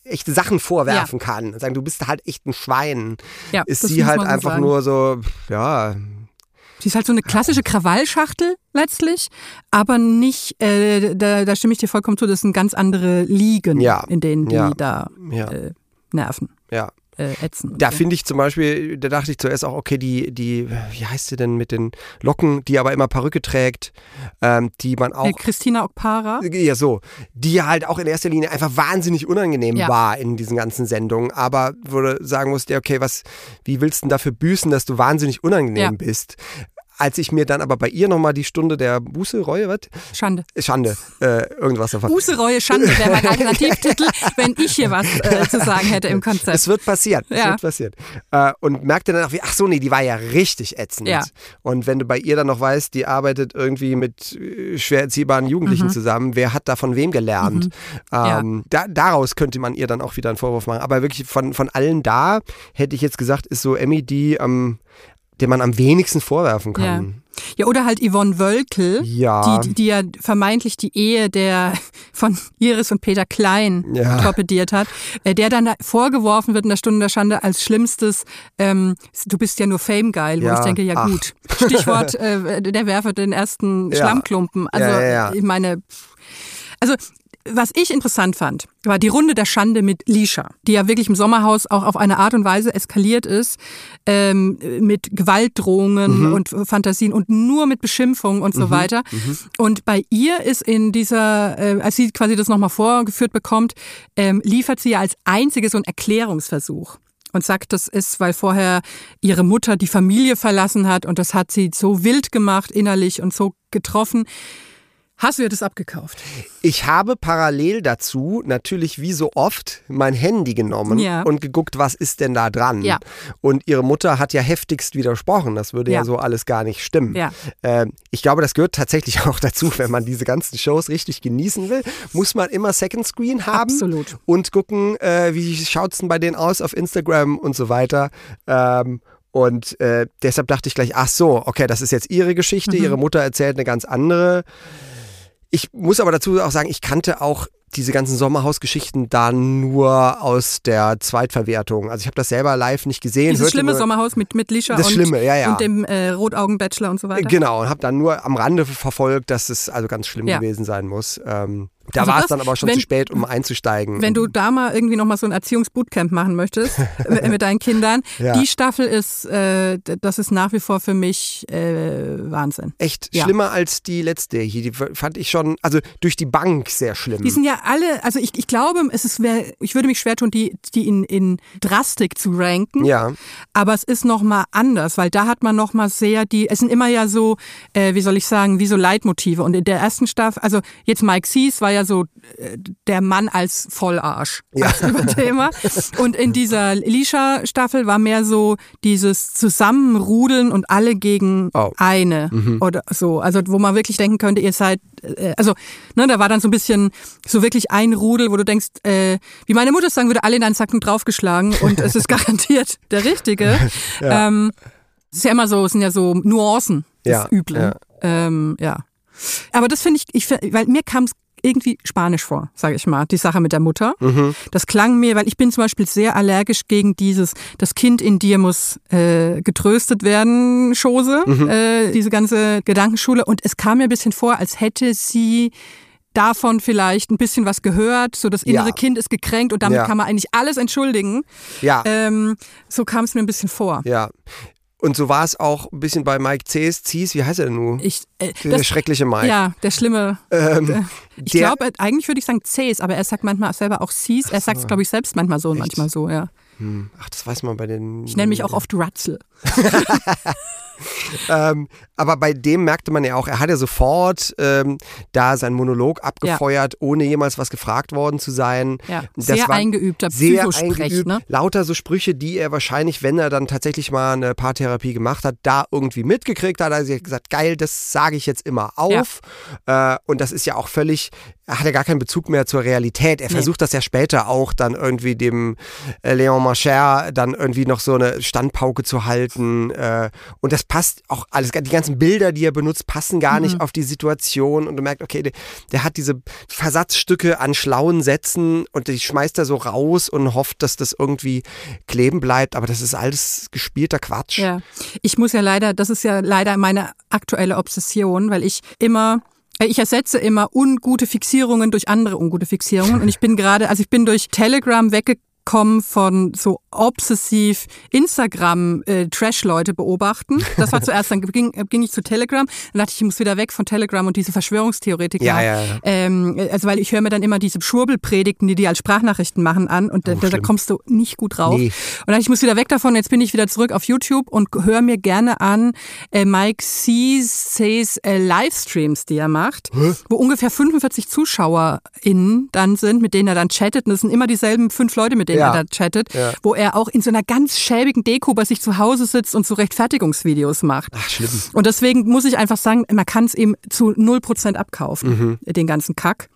echte Sachen vorwerfen Ja. kann. Sagen, du bist halt echt ein Schwein. Ja, ist sie halt einfach sagen. nur so, ja, Sie ist halt so eine klassische Krawallschachtel letztlich, aber nicht, äh, da, da stimme ich dir vollkommen zu, das sind ganz andere Ligen, Ja. in denen die Ja. da äh, nerven, ja. Äh, ätzen. Da so. finde ich zum Beispiel, da dachte ich zuerst auch, okay, die, die, wie heißt sie denn mit den Locken, die aber immer Perücke trägt, ähm, die man auch äh, Christina Okpara. Ja, so. Die halt auch in erster Linie einfach wahnsinnig unangenehm Ja. war in diesen ganzen Sendungen. Aber wo du sagen musst, ja, okay, was, wie willst du denn dafür büßen, dass du wahnsinnig unangenehm Ja. bist? Als ich mir dann aber bei ihr nochmal die Stunde der Buße, Reue, was? Schande. Schande, äh, irgendwas davon. Buße, Reue, Schande wäre mein Alternativtitel, wenn ich hier was äh, zu sagen hätte im Konzept. Es wird passieren, es Ja. wird passieren. Äh, und merkte dann auch, wie, ach so, nee, die war ja richtig ätzend. Ja. Und wenn du bei ihr dann noch weißt, die arbeitet irgendwie mit äh, schwer erziehbaren Jugendlichen Mhm. zusammen, wer hat da von wem gelernt? Ja. Ähm, da, daraus könnte man ihr dann auch wieder einen Vorwurf machen. Aber wirklich von, von allen da, hätte ich jetzt gesagt, ist so Emmy die, ähm, der man am wenigsten vorwerfen Ja. kann. Ja, oder halt Yvonne Wölkel, Ja. die, die, ja vermeintlich die Ehe der von Iris und Peter Klein Ja. torpediert hat, äh, der dann da vorgeworfen wird in der Stunde der Schande als schlimmstes, ähm, du bist ja nur Fame-geil, wo Ja, ich denke, ja ach. gut. Stichwort, äh, der werfe den ersten Ja. Schlammklumpen. Also Ja, ja, ja. ich meine, also was ich interessant fand, war die Runde der Schande mit Lisha, die ja wirklich im Sommerhaus auch auf eine Art und Weise eskaliert ist, ähm, mit Gewaltdrohungen Mhm. und Fantasien und nur mit Beschimpfungen und so weiter. Und bei ihr ist in dieser, äh, als sie quasi das nochmal vorgeführt bekommt, ähm, liefert sie ja als einziges so einen Erklärungsversuch. Und sagt, das ist, weil vorher ihre Mutter die Familie verlassen hat und das hat sie so wild gemacht innerlich und so getroffen. Hast du ihr das abgekauft? Ich habe parallel dazu natürlich wie so oft mein Handy genommen Ja. und geguckt, was ist denn da dran. Ja. Und ihre Mutter hat ja heftigst widersprochen. Das würde ja, Ja. so alles gar nicht stimmen. Ähm, ich glaube, das gehört tatsächlich auch dazu, wenn man diese ganzen Shows richtig genießen will, muss man immer Second Screen haben Absolut. und gucken, äh, wie schaut's denn bei denen aus auf Instagram und so weiter. Ähm, und äh, deshalb dachte ich gleich, ach so, okay, das ist jetzt ihre Geschichte. Mhm. Ihre Mutter erzählt eine ganz andere. Ich muss aber dazu auch sagen, ich kannte auch diese ganzen Sommerhausgeschichten da nur aus der Zweitverwertung. Also ich habe das selber live nicht gesehen. Dieses schlimme nur- Sommerhaus mit, mit Lisha und, Schlimme, ja, ja. und dem äh, Rotaugen-Bachelor und so weiter. Genau, und habe dann nur am Rande verfolgt, dass es also ganz schlimm gewesen sein muss. Ähm, da Also war es dann aber schon wenn- zu spät, um einzusteigen. Wenn du da mal irgendwie nochmal so ein Erziehungsbootcamp machen möchtest mit deinen Kindern, Ja. die Staffel ist, äh, das ist nach wie vor für mich äh, Wahnsinn. Echt Ja. schlimmer als die letzte hier. Die fand ich schon, also durch die Bank sehr schlimm. Die sind ja alle, also ich, ich glaube, es ist, ich würde mich schwer tun, die, die in, in Drastik zu ranken. ja, Aber es ist nochmal anders, weil da hat man nochmal sehr die, es sind immer ja so, äh, wie soll ich sagen, wie so Leitmotive. Und in der ersten Staffel, also jetzt Mike Sees war ja ja so äh, der Mann als Vollarsch Ja. als Überthema. Und in dieser Lisha-Staffel war mehr so dieses Zusammenrudeln und alle gegen Oh. eine Mhm. oder so. Also wo man wirklich denken könnte, ihr seid, äh, also ne, da war dann so ein bisschen so wirklich ein Rudel, wo du denkst, äh, wie meine Mutter sagen würde, alle in einen Sacken draufgeschlagen und es ist garantiert der Richtige. Ja. Ähm, es ist ja immer so, es sind ja so Nuancen des Ja, Üblen. ja. Ähm, ja. Aber das finde ich, ich, weil mir kam es irgendwie spanisch vor, sage ich mal, die Sache mit der Mutter. Mhm. Das klang mir, weil ich bin zum Beispiel sehr allergisch gegen dieses, das Kind in dir muss äh, getröstet werden, Chose, Mhm. äh, diese ganze Gedankenschule. Und es kam mir ein bisschen vor, als hätte sie davon vielleicht ein bisschen was gehört, so das innere Ja. Kind ist gekränkt und damit Ja. kann man eigentlich alles entschuldigen. Ja. Ähm, so kam es mir ein bisschen vor. Ja. Und so war es auch ein bisschen bei Mike Cs, Zies, wie heißt er denn nun? Ich, äh, der das- schreckliche Mike. Ja, der schlimme. Ähm, ich glaube, eigentlich würde ich sagen Cs, aber er sagt manchmal selber auch Cs. Er sagt es, glaube ich, selbst manchmal so und manchmal so, ja. Hm, Ach, das weiß man bei den. Ich nenne mich auch oft Ratzel. ähm, aber bei dem merkte man ja auch, er hat ja sofort ähm, da seinen Monolog abgefeuert, ohne jemals was gefragt worden zu sein. Ja, Das sehr eingeübter sehr eingeübt. ne? Lauter so Sprüche, die er wahrscheinlich, wenn er dann tatsächlich mal eine Paartherapie gemacht hat, da irgendwie mitgekriegt hat. Also er hat gesagt, geil, das sage ich jetzt immer auf. Äh, und das ist ja auch völlig, er hat ja gar keinen Bezug mehr zur Realität. Er Nee. versucht das ja später auch dann irgendwie dem äh, Leon Marcher dann irgendwie noch so eine Standpauke zu halten. Äh, und das passt auch alles, die ganzen Bilder, die er benutzt, passen gar nicht Mhm. auf die Situation. Und du merkst, okay, der, der hat diese Versatzstücke an schlauen Sätzen und die schmeißt er so raus und hofft, dass das irgendwie kleben bleibt. Aber das ist alles gespielter Quatsch. Ja, ich muss ja leider, das ist ja leider meine aktuelle Obsession, weil ich immer äh, ich ersetze immer ungute Fixierungen durch andere ungute Fixierungen und ich bin gerade, also ich bin durch Telegram weggekommen von so obsessiv Instagram äh, beobachten. Das war zuerst, dann ging, ging ich zu Telegram, dann dachte ich, ich muss wieder weg von Telegram und diese Verschwörungstheoretiker. Ja, ja, ja. Ähm, also weil ich höre mir dann immer diese Schwurbelpredigten, die die als Sprachnachrichten machen, an und da, da schlimm. kommst du nicht gut drauf. Nee. Und dann, ich muss wieder weg davon, jetzt bin ich wieder zurück auf YouTube und höre mir gerne an äh, Mike C's, C's äh, Livestreams, die er macht, wo ungefähr 45 ZuschauerInnen dann sind, mit denen er dann chattet. Und das sind immer dieselben fünf Leute, mit denen Ja. er da chattet, Ja. wo er auch in so einer ganz schäbigen Deko bei sich zu Hause sitzt und so Rechtfertigungsvideos macht. Ach, schlimm. Und deswegen muss ich einfach sagen, man kann es ihm zu 0% abkaufen, Mhm. den ganzen Kack.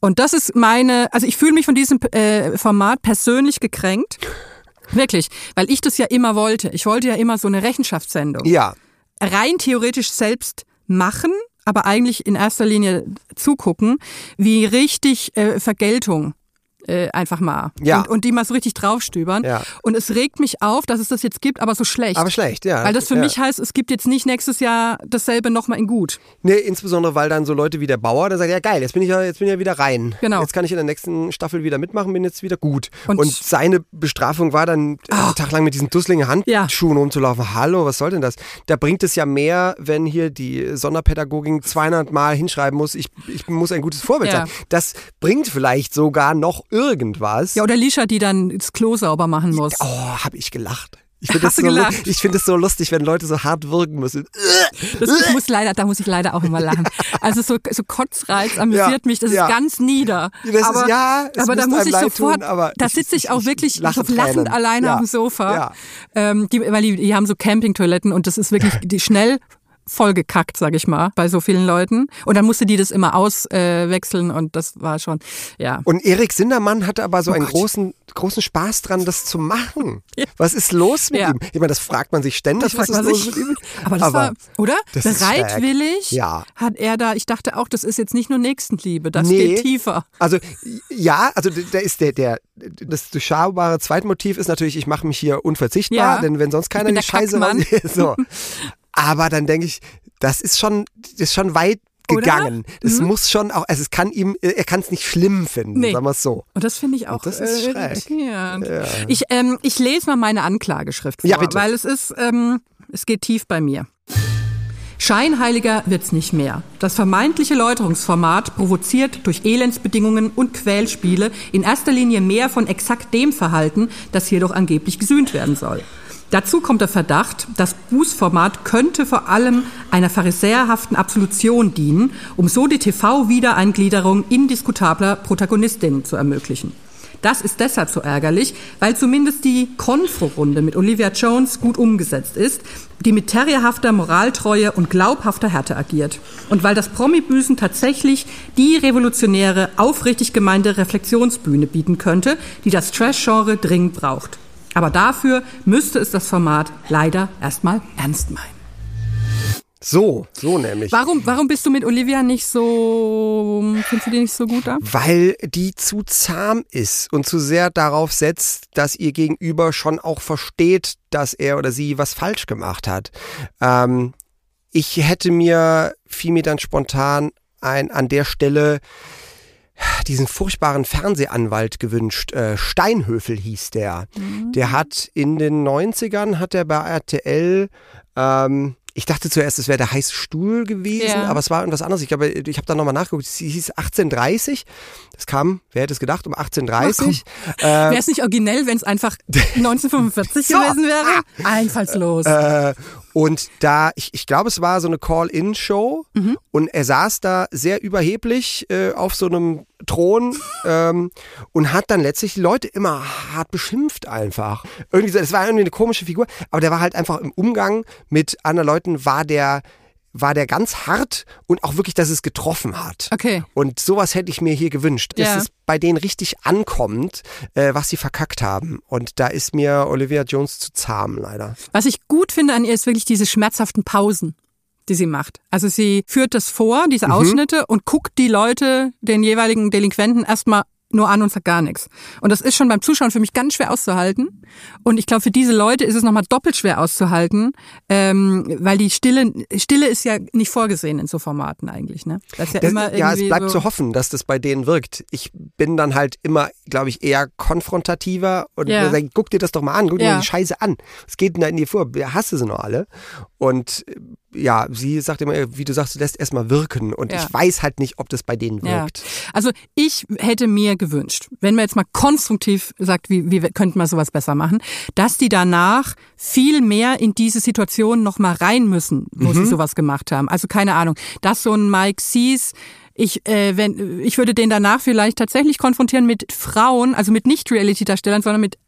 Und das ist meine, also ich fühle mich von diesem äh, Format persönlich gekränkt. Wirklich, weil ich das ja immer wollte. Ich wollte ja immer so eine Rechenschaftssendung. Ja. Rein theoretisch selbst machen, aber eigentlich in erster Linie zugucken, wie richtig äh, Vergeltung äh, einfach mal. Ja. Und, und die mal so richtig draufstöbern. Ja. Und es regt mich auf, dass es das jetzt gibt, aber so schlecht. Aber schlecht, ja. Weil das für ja. mich heißt, es gibt jetzt nicht nächstes Jahr dasselbe nochmal in gut. Nee, insbesondere weil dann so Leute wie der Bauer, der sagt, ja geil, jetzt bin ich ja, jetzt bin ich ja wieder rein. Genau. Jetzt kann ich in der nächsten Staffel wieder mitmachen, bin jetzt wieder gut. Und, Und- seine Bestrafung war dann einen Tag lang mit diesen dusseligen Handschuhen rumzulaufen. Hallo, was soll denn das? Da bringt es ja mehr, wenn hier die Sonderpädagogin 200 Mal hinschreiben muss, ich, ich muss ein gutes Vorbild Ja. sein. Das bringt vielleicht sogar noch irgendwas. Ja, oder Lisha, die dann das Klo sauber machen muss. Oh, hab ich gelacht. Ich finde das, Hast so, du lu- gelacht? ich find das so lustig, wenn Leute so hart wirken müssen. Das ich muss leider, da muss ich leider auch immer lachen. Also so, so Kotzreiz amüsiert Ja, mich, das ja. ist ganz nieder. Das ist- aber, ja, es aber da muss ich sofort, tun, da sitze ich ich- auch ich wirklich lache so lachend alleine Ja, auf dem Sofa. ja. Ähm, die, weil die, die haben so Campingtoiletten und das ist wirklich die schnell vollgekackt, sag ich mal, bei so vielen Leuten. Und dann musste die das immer auswechseln äh, und das war schon, ja. Und Erik Sindermann hatte aber so Oh einen Gott. großen, großen Spaß dran, das zu machen. Was ist los mit Ja. ihm? Ich meine, das fragt man sich ständig, Das was ist los sich. mit ihm? Aber das war, oder? das. Bereitwillig Ja. hat er da, ich dachte auch, das ist jetzt nicht nur Nächstenliebe, das Nee. geht tiefer. Also ja, also da ist der, der das durchschaubare Zweitmotiv ist natürlich, ich mache mich hier unverzichtbar, Ja. denn wenn sonst keiner die Scheiße raus- so. Aber dann denke ich, das ist schon, das ist schon weit Oder? gegangen. Das Mhm. muss schon auch, also es kann ihm, er kann es nicht schlimm finden, Nee. sagen wir es so. Und das finde ich auch das ist äh, schräg. irritierend. Ja. Ich, ähm, ich lese mal meine Anklageschrift vor, Ja, bitte. weil es ist, ähm, es geht tief bei mir. Scheinheiliger wird's nicht mehr. Das vermeintliche Läuterungsformat provoziert durch Elendsbedingungen und Quälspiele in erster Linie mehr von exakt dem Verhalten, das hier doch angeblich gesühnt werden soll. Dazu kommt der Verdacht, das Bußformat könnte vor allem einer pharisäerhaften Absolution dienen, um so die TV-Wiedereingliederung indiskutabler Protagonistinnen zu ermöglichen. Das ist deshalb so ärgerlich, weil zumindest die Konfro-Runde mit Olivia Jones gut umgesetzt ist, die mit terrierhafter Moraltreue und glaubhafter Härte agiert. Und weil das Promi-Büßen tatsächlich die revolutionäre, aufrichtig gemeinte Reflexionsbühne bieten könnte, die das Trash-Genre dringend braucht. Aber dafür müsste es das Format leider erstmal ernst meinen. So, so nämlich. Warum, warum bist du mit Olivia nicht so, findest du die nicht so gut da? Weil die zu zahm ist und zu sehr darauf setzt, dass ihr Gegenüber schon auch versteht, dass er oder sie was falsch gemacht hat. Ähm, ich hätte mir, fiel mir dann spontan ein, an der Stelle diesen furchtbaren Fernsehanwalt gewünscht. Äh, Steinhöfel hieß der. Mhm. Der hat in den 90ern, hat er bei RTL ähm, ich dachte zuerst, es wäre der heiße Stuhl gewesen, ja. aber es war irgendwas anderes. Ich glaube, ich habe da nochmal nachgeguckt. Es hieß 1830. Das kam, wer hätte es gedacht, um 1830. Äh, wäre es nicht originell, wenn es einfach 1945 so. gewesen wäre? Ah. Einfallslos. Äh, und da, ich, ich glaube, es war so eine Call-In-Show mhm. und er saß da sehr überheblich äh, auf so einem Thron ähm, und hat dann letztlich die Leute immer hart beschimpft einfach. Irgendwie, das war irgendwie eine komische Figur, aber der war halt einfach im Umgang mit anderen Leuten, war der war der ganz hart und auch wirklich, dass es getroffen hat. Okay. Und sowas hätte ich mir hier gewünscht, dass ja. es bei denen richtig ankommt, äh, was sie verkackt haben. Und da ist mir Olivia Jones zu zahm, leider. Was ich gut finde an ihr ist wirklich diese schmerzhaften Pausen die sie macht. Also sie führt das vor, diese mhm. Ausschnitte, und guckt die Leute, den jeweiligen Delinquenten, erstmal nur an und sagt gar nichts. Und das ist schon beim Zuschauen für mich ganz schwer auszuhalten. Und ich glaube, für diese Leute ist es nochmal doppelt schwer auszuhalten, ähm, weil die Stille, Stille ist ja nicht vorgesehen in so Formaten eigentlich. Ne? Das ist ja, das, immer ja, es bleibt so zu hoffen, dass das bei denen wirkt. Ich bin dann halt immer, glaube ich, eher konfrontativer und ja. sage, guck dir das doch mal an, guck dir ja. die Scheiße an. Was geht denn da in dir vor? Hast du sie noch alle? Und ja, sie sagt immer, wie du sagst, du lässt erstmal wirken. Und ja. ich weiß halt nicht, ob das bei denen wirkt. Ja. Also ich hätte mir gewünscht, wenn man jetzt mal konstruktiv sagt, wie, wie könnte man sowas besser machen, dass die danach viel mehr in diese Situation nochmal rein müssen, wo mhm. sie sowas gemacht haben. Also keine Ahnung, dass so ein Mike Sees ich, äh, wenn, ich würde den danach vielleicht tatsächlich konfrontieren mit Frauen, also mit nicht Reality-Darstellern, sondern mit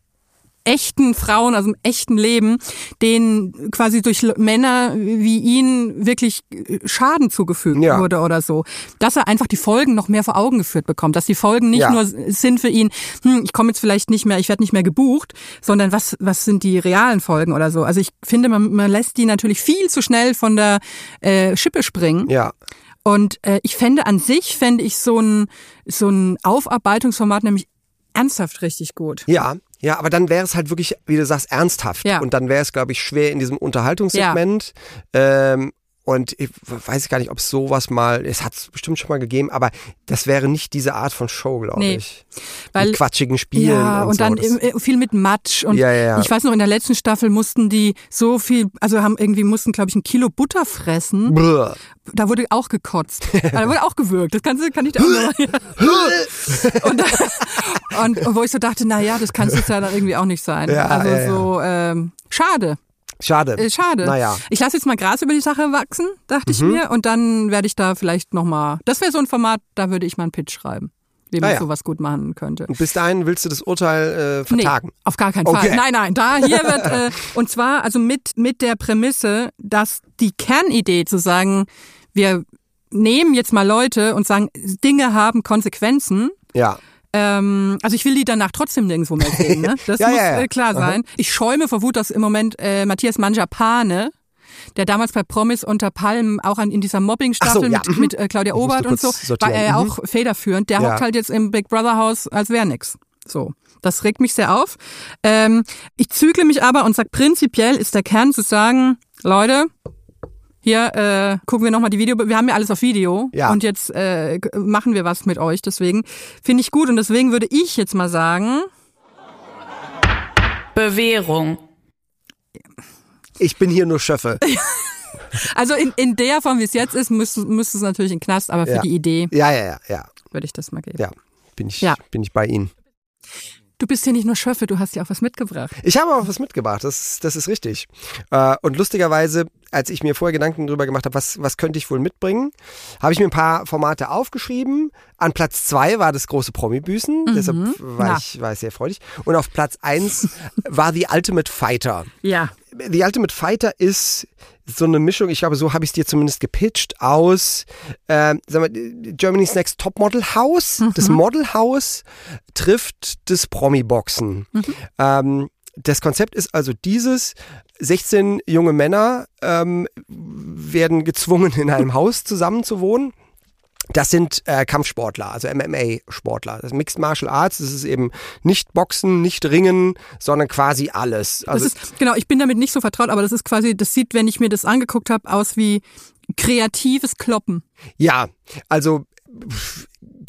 echten Frauen aus dem echten Leben, denen quasi durch Männer wie ihn wirklich äh, Schaden zugefügt ja. wurde oder so. Dass er einfach die Folgen noch mehr vor Augen geführt bekommt, dass die Folgen nicht ja. nur sind für ihn, hm, ich komme jetzt vielleicht nicht mehr, ich werde nicht mehr gebucht, sondern was, was sind die realen Folgen oder so. Also ich finde, man, man lässt die natürlich viel zu schnell von der äh, Schippe springen. Ja. Und äh, ich fände an sich, fände ich so ein, so ein Aufarbeitungsformat nämlich ernsthaft richtig gut. Ja, ja, aber dann wäre es halt wirklich, wie du sagst, ernsthaft. Ja. Und dann wäre es, glaube ich, schwer in diesem Unterhaltungssegment. Ja. Ähm, und ich weiß gar nicht, ob es sowas mal, es hat es bestimmt schon mal gegeben, aber das wäre nicht diese Art von Show, glaube nee, ich. Weil, mit quatschigen Spielen. Ja, und, und so. dann viel mit Matsch. Und ja, ja, ja. ich weiß noch, in der letzten Staffel mussten die so viel, also haben irgendwie, mussten, glaube ich, ein Kilo Butter fressen. Brr. Da wurde auch gekotzt. da wurde auch gewürgt. Das kannst du, kann ich dir auch noch. und, und wo ich so dachte, na ja, das kann es ja dann irgendwie auch nicht sein. Ja, also so, ähm, schade. Schade. Äh, schade. Naja. Ich lasse jetzt mal Gras über die Sache wachsen, dachte mhm. ich mir. Und dann werde ich da vielleicht nochmal. Das wäre so ein Format, da würde ich mal einen Pitch schreiben. Wie man ah, ja. sowas gut machen könnte. Und bis dahin willst du das Urteil äh, vertagen? Nee, auf gar keinen okay. Fall. Nein, nein. Da hier wird äh, und zwar also mit mit der Prämisse, dass die Kernidee zu sagen, wir nehmen jetzt mal Leute und sagen, Dinge haben Konsequenzen. Ja. Ähm, also ich will die danach trotzdem nirgendwo mehr sehen, ne? Das ja, muss ja, ja. Äh, klar sein. Aha. Ich schäume vor Wut, dass im Moment äh, Matthias Manjapane, der damals bei Promis unter Palmen auch an, in dieser Mobbing-Staffel so, ja. mit, mit äh, Claudia Obert und so, war er mhm. auch federführend. Der hockt halt jetzt im Big Brother Haus, als wäre nix. So. Das regt mich sehr auf. Ähm, ich zügle mich aber und sag prinzipiell ist der Kern zu sagen, Leute, hier äh, gucken wir nochmal die Video. Wir haben ja alles auf Video ja. und jetzt äh, machen wir was mit euch. Deswegen finde ich gut und deswegen würde ich jetzt mal sagen. Bewährung. Ich bin hier nur Schöffe. also in, in der Form, wie es jetzt ist, müsste, müsste es natürlich in Knast, aber für ja. die Idee ja, ja, ja, ja. würde ich das mal geben. Ja, bin ich, ja. bin ich bei Ihnen. Du bist hier nicht nur Schöffe, du hast ja auch was mitgebracht. Ich habe auch was mitgebracht, das, das ist richtig. Äh, und lustigerweise, als ich mir vorher Gedanken darüber gemacht habe, was, was könnte ich wohl mitbringen, habe ich mir ein paar Formate aufgeschrieben. An Platz zwei war das große Promi-Büßen, deshalb war ich, war ich sehr freudig. Und auf Platz eins war The Ultimate Fighter. Ja. The Ultimate Fighter ist so eine Mischung, ich glaube, so habe ich es dir zumindest gepitcht, aus äh, sagen wir, Germany's Next Top Model House. Das Model House trifft das Promi-Boxen. Ähm, das Konzept ist also dieses, 16 junge Männer ähm, werden gezwungen, in einem Haus zusammen zu wohnen. Das sind äh, Kampfsportler, also MMA-Sportler. Das ist Mixed Martial Arts, das ist eben nicht Boxen, nicht Ringen, sondern quasi alles. Also Das ist, genau, ich bin damit nicht so vertraut, aber das ist quasi, das sieht, wenn ich mir das angeguckt habe, aus wie kreatives Kloppen. Ja, also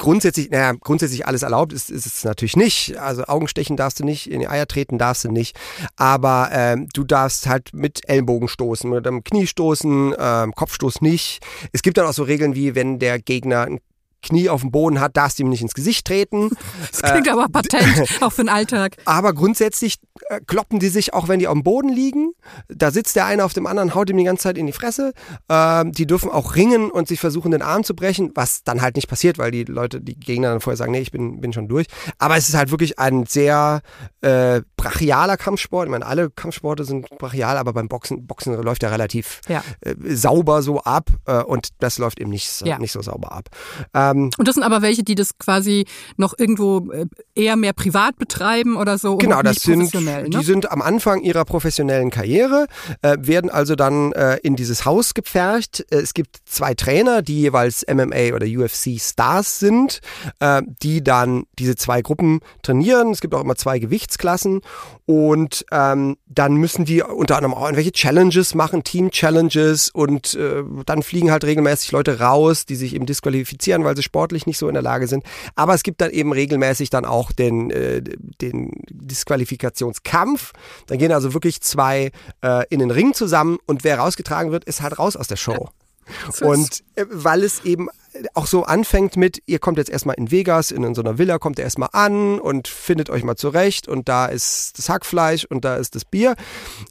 grundsätzlich, naja, grundsätzlich alles erlaubt ist, ist es natürlich nicht. Also Augenstechen darfst du nicht, in die Eier treten darfst du nicht. Aber ähm, du darfst halt mit Ellenbogen stoßen, mit dem Knie stoßen, ähm, Kopfstoß nicht. Es gibt dann auch so Regeln wie, wenn der Gegner ein Knie auf dem Boden hat, darfst du ihm nicht ins Gesicht treten. Das klingt aber patent, auch für den Alltag. Aber grundsätzlich äh, kloppen die sich auch, wenn die auf dem Boden liegen. Da sitzt der eine auf dem anderen, haut ihm die ganze Zeit in die Fresse. Ähm, die dürfen auch ringen und sich versuchen, den Arm zu brechen, was dann halt nicht passiert, weil die Leute, die Gegner dann vorher sagen, nee, ich bin, bin schon durch. Aber es ist halt wirklich ein sehr äh, brachialer Kampfsport. Ich meine, alle Kampfsporte sind brachial, aber beim Boxen, Boxen läuft ja relativ Ja. äh, sauber so ab äh, und das läuft eben nicht, so- Ja. nicht so sauber ab. Ähm, Und das sind aber welche, die das quasi noch irgendwo äh, eher mehr privat betreiben oder so. Genau, das sind, ne? die sind am Anfang ihrer professionellen Karriere, äh, werden also dann äh, in dieses Haus gepfercht. Äh, Es gibt zwei Trainer, die jeweils MMA oder UFC Stars sind, äh, die dann diese zwei Gruppen trainieren. Es gibt auch immer zwei Gewichtsklassen und ähm, dann müssen die unter anderem auch irgendwelche Challenges machen, Team-Challenges und äh, dann fliegen halt regelmäßig Leute raus, die sich eben disqualifizieren, weil sie sportlich nicht so in der Lage sind. Aber es gibt dann eben regelmäßig dann auch den, äh, den Disqualifikationskampf. Da gehen also wirklich zwei äh, in den Ring zusammen und wer rausgetragen wird, ist halt raus aus der Show. Und äh, weil es eben auch so anfängt mit, ihr kommt jetzt erstmal in Vegas, in so einer Villa, kommt ihr erstmal an und findet euch mal zurecht und da ist das Hackfleisch und da ist das Bier,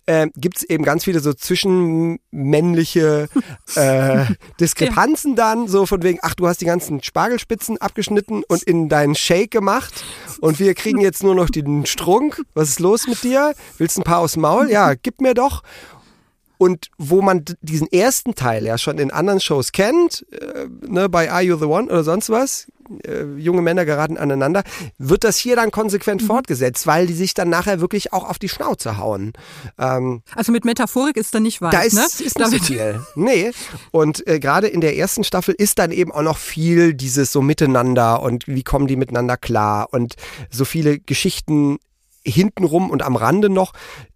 äh, gibt es eben ganz viele so zwischenmännliche äh, Diskrepanzen dann, so von wegen, ach, du hast die ganzen Spargelspitzen abgeschnitten und in deinen Shake gemacht und wir kriegen jetzt nur noch den Strunk. Was ist los mit dir? Willst du ein paar aus dem Maul? Ja, gib mir doch. Und wo man diesen ersten Teil ja schon in anderen Shows kennt, äh, ne, bei Are You the One oder sonst was, äh, junge Männer geraten aneinander, wird das hier dann konsequent fortgesetzt, weil die sich dann nachher wirklich auch auf die Schnauze hauen. Ähm, Also mit Metaphorik ist da nicht weit, da ist, ne? ist Da nicht so viel. Nee. Und äh, gerade in der ersten Staffel ist dann eben auch noch viel dieses so miteinander und wie kommen die miteinander klar und so viele Geschichten hintenrum und am Rande noch.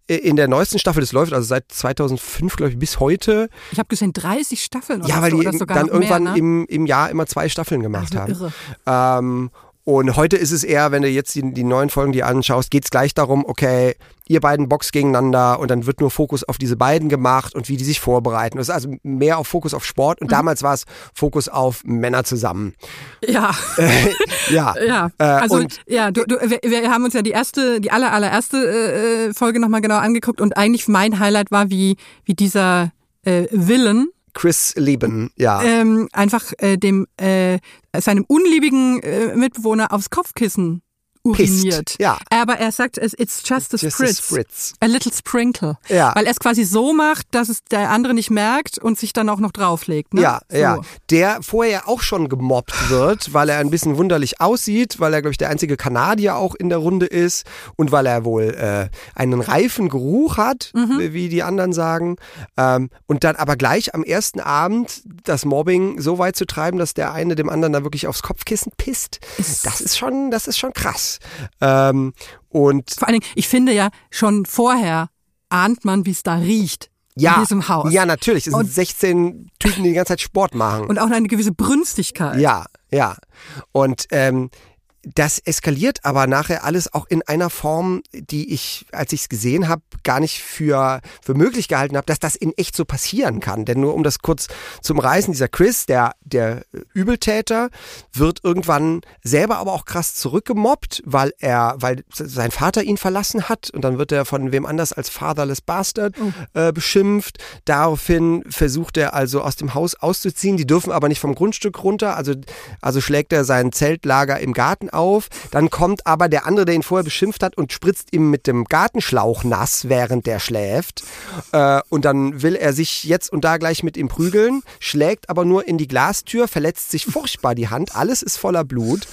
Äh, In der neuesten Staffel, das läuft also seit 2005, glaube ich, bis heute. Ich habe gesehen 30 Staffeln oder ja, weil so, die dann noch mehr, irgendwann ne? im, im Jahr immer zwei Staffeln gemacht Also haben. irre. Ähm, und heute ist es eher, wenn du jetzt die, die neuen Folgen dir anschaust, geht es gleich darum, okay, ihr beiden boxt gegeneinander und dann wird nur Fokus auf diese beiden gemacht und wie die sich vorbereiten. Das ist also mehr auf Fokus auf Sport Mhm. und damals war es Fokus auf Männer zusammen. Ja. Ja. Ja, Äh, also und ja, du, du, wir, wir haben uns ja die erste, die aller allererste äh, Folge nochmal genau angeguckt und eigentlich mein Highlight war, wie wie dieser äh, Villain Chris Lieben, ja. ähm, einfach äh, dem äh, seinem unliebigen äh, Mitbewohner aufs Kopfkissen uriniert. Pisst, ja. Aber er sagt, es it's just a Just a spritz. spritz. A little sprinkle. Ja. Weil er es quasi so macht, dass es der andere nicht merkt und sich dann auch noch drauflegt. Ne? Ja, so. ja. Der vorher auch schon gemobbt wird, weil er ein bisschen wunderlich aussieht, weil er, glaube ich, der einzige Kanadier auch in der Runde ist und weil er wohl äh, einen reifen Geruch hat, Mhm. wie die anderen sagen. Ähm, und dann aber gleich am ersten Abend das Mobbing so weit zu treiben, dass der eine dem anderen da wirklich aufs Kopfkissen pisst. Das ist schon, das ist schon krass. Ähm, und Vor allen Dingen, ich finde ja, schon vorher ahnt man, wie es da riecht. ja, In diesem Haus. ja, natürlich. Es sind Und- 16 Typen, die die ganze Zeit Sport machen. Und auch eine gewisse Brünstigkeit. Ja, ja. Und ähm, das eskaliert aber nachher alles auch in einer Form, die ich, als ich es gesehen habe, gar nicht für, für möglich gehalten habe, dass das in echt so passieren kann. Denn nur um das kurz zum Reißen, dieser Chris, der, der Übeltäter, wird irgendwann selber aber auch krass zurückgemobbt, weil er, weil sein Vater ihn verlassen hat und dann wird er von wem anders als Fatherless Bastard äh, beschimpft. Daraufhin versucht er also aus dem Haus auszuziehen. Die dürfen aber nicht vom Grundstück runter, also, also schlägt er sein Zeltlager im Garten auf. Dann kommt aber der andere, der ihn vorher beschimpft hat und spritzt ihm mit dem Gartenschlauch nass, während der schläft. Äh, und dann will er sich jetzt und da gleich mit ihm prügeln, schlägt aber nur in die Glastür, verletzt sich furchtbar die Hand. Alles ist voller Blut.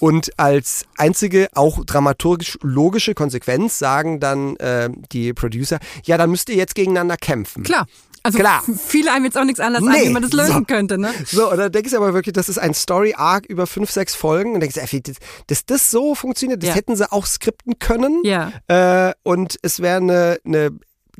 Und als einzige, auch dramaturgisch logische Konsequenz sagen dann äh, die Producer, ja, dann müsst ihr jetzt gegeneinander kämpfen. Klar. Also Klar. viele einem jetzt auch nichts anderes Nee. ein, wie man das lösen So. könnte, ne? So, und dann denkst du aber wirklich, das ist ein Story-Arc über fünf, sechs Folgen. Und denkst du, ey, dass, das so funktioniert, das Ja. hätten sie auch skripten können. Ja. Äh, und es wäre eine, eine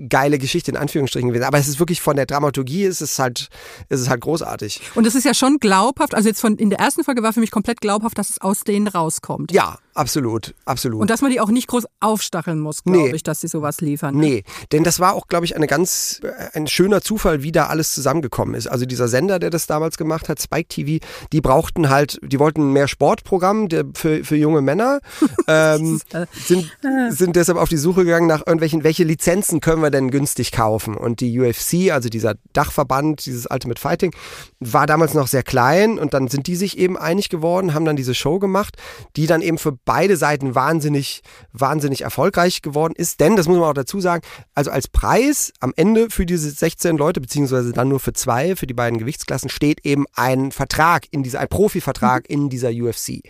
geile Geschichte in Anführungsstrichen gewesen. Aber es ist wirklich von der Dramaturgie, ist es halt, ist es halt großartig. Und es ist ja schon glaubhaft, also jetzt von in der ersten Folge war für mich komplett glaubhaft, dass es aus denen rauskommt. Ja, absolut, absolut. Und dass man die auch nicht groß aufstacheln muss, glaube Nee. ich, dass sie sowas liefern. ne? Nee, denn das war auch, glaube ich, eine ganz, äh, ein schöner Zufall, wie da alles zusammengekommen ist. Also dieser Sender, der das damals gemacht hat, Spike TV, die brauchten halt, die wollten mehr Sportprogramm der, für, für junge Männer, ähm, sind, sind deshalb auf die Suche gegangen nach irgendwelchen, welche Lizenzen können wir denn günstig kaufen? Und die UFC, also dieser Dachverband, dieses Ultimate Fighting, war damals noch sehr klein und dann sind die sich eben einig geworden, haben dann diese Show gemacht, die dann eben für beide Seiten wahnsinnig, wahnsinnig erfolgreich geworden ist. Denn, das muss man auch dazu sagen, also als Preis am Ende für diese 16 Leute, beziehungsweise dann nur für zwei, für die beiden Gewichtsklassen, steht eben ein Vertrag in dieser, ein Profivertrag in dieser UFC.